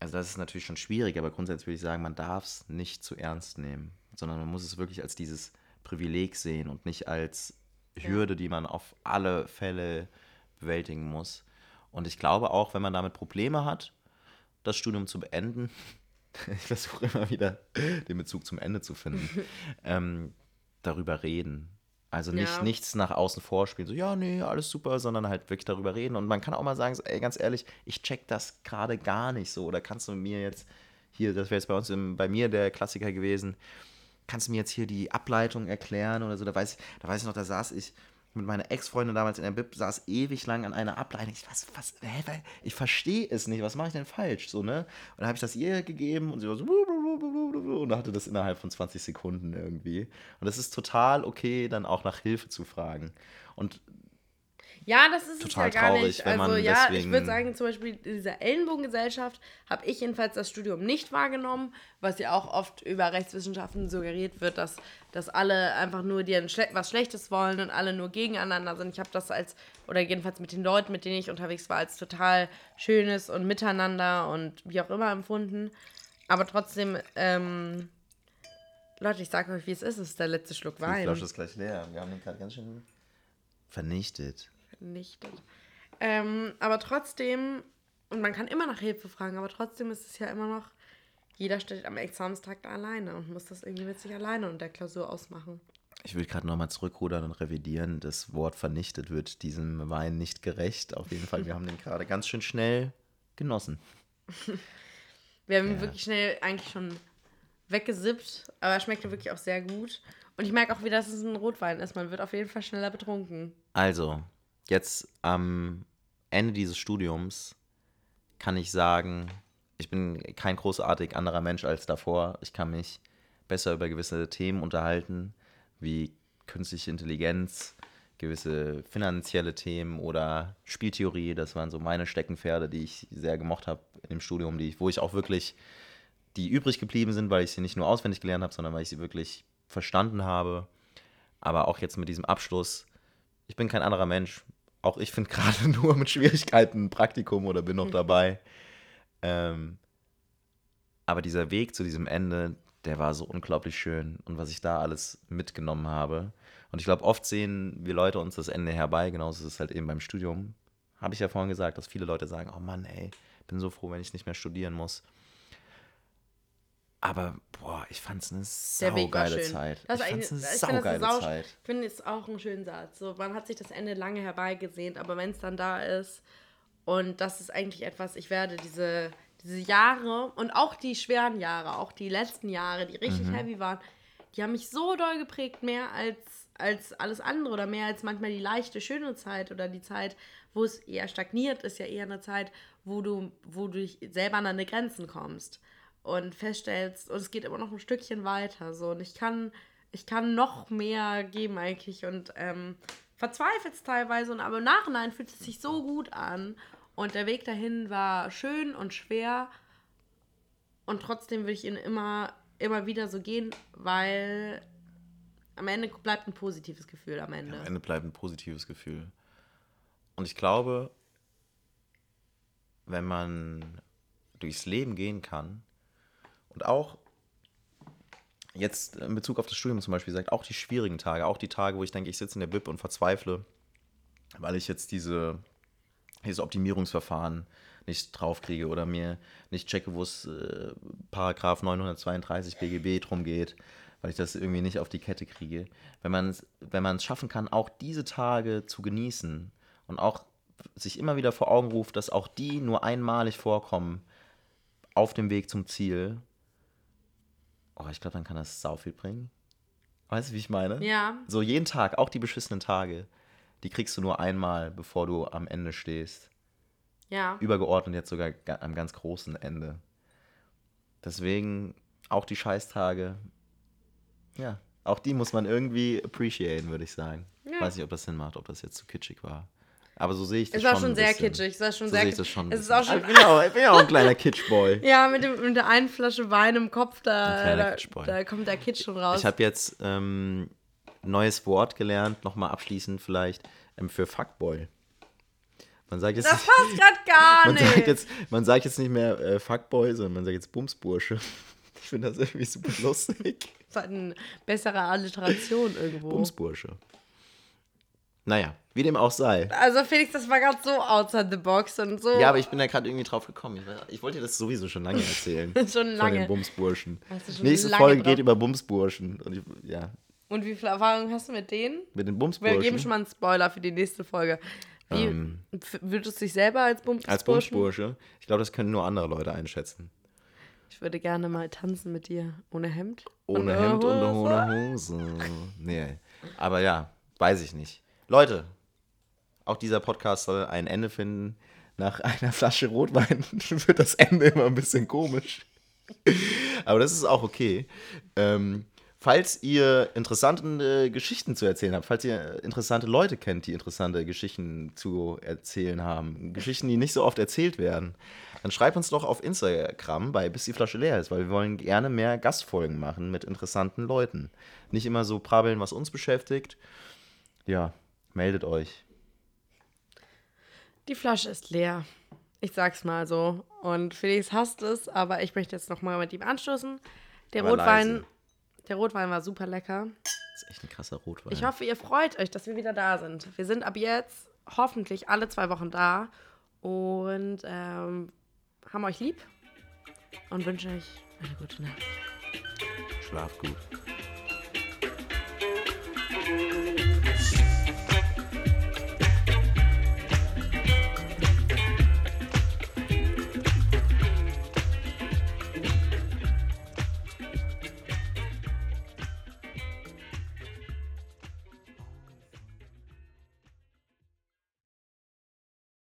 also das ist natürlich schon schwierig, aber grundsätzlich würde ich sagen, man darf es nicht zu ernst nehmen, sondern man muss es wirklich als dieses Privileg sehen und nicht als Hürde, die man auf alle Fälle bewältigen muss. Und ich glaube auch, wenn man damit Probleme hat, das Studium zu beenden, ich versuche immer wieder den Bezug zum Ende zu finden, ähm, darüber reden. Also nicht, Ja. nichts nach außen vorspielen, so, ja, nee, alles super, sondern halt wirklich darüber reden. Und man kann auch mal sagen, so, ey, ganz ehrlich, ich check das gerade gar nicht so. Oder kannst du mir jetzt, hier, das wäre jetzt bei uns, im, bei mir der Klassiker gewesen, kannst du mir jetzt hier die Ableitung erklären oder so? Da weiß, ich- da weiß ich noch, da saß ich mit meiner Ex-Freundin damals in der Bib, saß ewig lang an einer Ableitung. Ich, was, was, hä, ich verstehe es nicht, was mache ich denn falsch? So, ne? Und dann habe ich das ihr gegeben und sie war so, und hatte das innerhalb von 20 Sekunden irgendwie. Und das ist total okay, dann auch nach Hilfe zu fragen. Und Ja, das ist Total es ja gar traurig, nicht. wenn man also ja, ich deswegen- würde sagen, zum Beispiel in dieser Ellenbogengesellschaft habe ich jedenfalls das Studium nicht wahrgenommen, was ja auch oft über Rechtswissenschaften suggeriert wird, dass, dass alle einfach nur dir Schle was Schlechtes wollen und alle nur gegeneinander sind. Ich habe das als, oder jedenfalls mit den Leuten, mit denen ich unterwegs war, als total schönes und miteinander und wie auch immer empfunden. Aber trotzdem, ähm, Leute, ich sage euch, wie es ist, es ist der letzte Schluck Die Wein. Flasche ist gleich leer. Wir haben den gerade ganz schön vernichtet. Vernichtet. Ähm, aber trotzdem, und man kann immer nach Hilfe fragen, aber trotzdem ist es ja immer noch, jeder steht am Examenstag da alleine und muss das irgendwie mit sich alleine und der Klausur ausmachen. Ich will gerade nochmal zurückrudern und revidieren. Das Wort vernichtet wird diesem Wein nicht gerecht. Auf jeden Fall, wir haben den gerade ganz schön schnell genossen. Wir haben ihn Ja. wirklich schnell eigentlich schon weggesippt, aber er schmeckte wirklich auch sehr gut. Und ich merke auch wieder, dass es ein Rotwein ist. Man wird auf jeden Fall schneller betrunken. Also, jetzt am Ende dieses Studiums kann ich sagen, ich bin kein großartig anderer Mensch als davor. Ich kann mich besser über gewisse Themen unterhalten, wie künstliche Intelligenz, gewisse finanzielle Themen oder Spieltheorie. Das waren so meine Steckenpferde, die ich sehr gemocht habe im Studium, die wo ich auch wirklich, die übrig geblieben sind, weil ich sie nicht nur auswendig gelernt habe, sondern weil ich sie wirklich verstanden habe. Aber auch jetzt mit diesem Abschluss, ich bin kein anderer Mensch. Auch ich finde gerade nur mit Schwierigkeiten ein Praktikum oder bin noch dabei. Ähm, aber dieser Weg zu diesem Ende, der war so unglaublich schön und was ich da alles mitgenommen habe. Und ich glaube, oft sehen wir Leute uns das Ende herbei, genauso ist es halt eben beim Studium. Habe ich ja vorhin gesagt, dass viele Leute sagen, oh Mann, ey, bin so froh, wenn ich nicht mehr studieren muss. Aber, boah, ich fand es eine saugeile. Zeit. Das ich fand es eine saugeile sau- Zeit. Ich finde es auch einen schönen Satz. So, man hat sich das Ende lange herbeigesehnt, aber wenn es dann da ist, und das ist eigentlich etwas, ich werde diese, diese Jahre und auch die schweren Jahre, auch die letzten Jahre, die richtig heavy waren, die haben mich so doll geprägt, mehr als, als alles andere oder mehr als manchmal die leichte, schöne Zeit oder die Zeit, wo es eher stagniert, ist ja eher eine Zeit, wo du, wo du selber an deine Grenzen kommst und feststellst, und es geht immer noch ein Stückchen weiter. So, und ich kann, ich kann noch mehr geben eigentlich und ähm, verzweifelst teilweise, und aber im Nachhinein fühlt es sich so gut an. Und der Weg dahin war schön und schwer. Und trotzdem würde ich ihn immer, immer wieder so gehen, weil am Ende bleibt ein positives Gefühl am Ende. Am Ende bleibt ein positives Gefühl. Und ich glaube, wenn man durchs Leben gehen kann und auch jetzt in Bezug auf das Studium zum Beispiel sagt, auch die schwierigen Tage, auch die Tage, wo ich denke, ich sitze in der Bib und verzweifle, weil ich jetzt diese, dieses Optimierungsverfahren nicht draufkriege oder mir nicht checke, wo es äh, Paragraph 932 BGB drum geht, weil ich das irgendwie nicht auf die Kette kriege. Wenn man es wenn schaffen kann, auch diese Tage zu genießen und auch sich immer wieder vor Augen ruft, dass auch die nur einmalig vorkommen auf dem Weg zum Ziel, oh, ich glaube, dann kann das sau viel bringen. Weißt du, wie ich meine? Ja. So jeden Tag, auch die beschissenen Tage, die kriegst du nur einmal, bevor du am Ende stehst. Ja. Übergeordnet jetzt sogar ga- am ganz großen Ende. Deswegen auch die Scheißtage, ja, auch die muss man irgendwie appreciaten, würde ich sagen. Ja. Weiß nicht, ob das Sinn macht, ob das jetzt zu kitschig war. Aber so sehe ich das Es war schon. schon sehr bisschen. kitschig. Es war schon So sehr kitschig. das schon. Es ist auch schon. Ich bin ja auch, ich bin ja auch ein kleiner Kitschboy. Ja, mit, dem, mit der einen Flasche Wein im Kopf, da, da, da kommt der Kitsch schon raus. Ich habe jetzt ähm, neues Wort gelernt, nochmal abschließend vielleicht, ähm, für Fuckboy. Man sagt jetzt, das passt gerade gar man nicht. sagt jetzt, man sagt jetzt nicht mehr äh, Fuckboy, sondern man sagt jetzt Bumsbursche. Ich finde das irgendwie super lustig. Das war eine bessere Alliteration irgendwo. Bumsbursche. Naja, wie dem auch sei. Also Felix, das war gerade so outside the box und so Ja, aber ich bin da gerade irgendwie drauf gekommen. Ich, ich wollte dir das sowieso schon lange erzählen. schon Von den lange. Bumsburschen. Nächste lange Folge drauf. geht über Bumsburschen. Und ich, ja, Und wie viel Erfahrung hast du mit denen? mit den Wir Bumsburschen. geben schon mal einen Spoiler für die nächste Folge. Wie, Ähm. würdest du dich selber als Bums Als Bumsbursche. Ich glaube, das können nur andere Leute einschätzen. Ich würde gerne mal tanzen mit dir. Ohne Hemd? Ohne Und Hemd und ohne Hose. Nee. Aber ja, weiß ich nicht. Leute, auch dieser Podcast soll ein Ende finden. Nach einer Flasche Rotwein wird das Ende immer ein bisschen komisch. Aber das ist auch okay. Ähm, falls ihr interessante Geschichten zu erzählen habt, falls ihr interessante Leute kennt, die interessante Geschichten zu erzählen haben, Geschichten, die nicht so oft erzählt werden, dann schreibt uns doch auf Instagram bei bis die Flasche leer ist, weil wir wollen gerne mehr Gastfolgen machen mit interessanten Leuten. Nicht immer so prabbeln, was uns beschäftigt. Ja, meldet euch. Die Flasche ist leer. Ich sag's mal so. Und Felix hasst es, aber ich möchte jetzt nochmal mit ihm anstoßen. Der Aber Rotwein, leise. der Rotwein war super lecker. Das ist echt ein krasser Rotwein. Ich hoffe, ihr freut euch, dass wir wieder da sind. Wir sind ab jetzt hoffentlich alle zwei Wochen da und ähm, haben euch lieb und wünsche euch eine gute Nacht. Schlaf gut.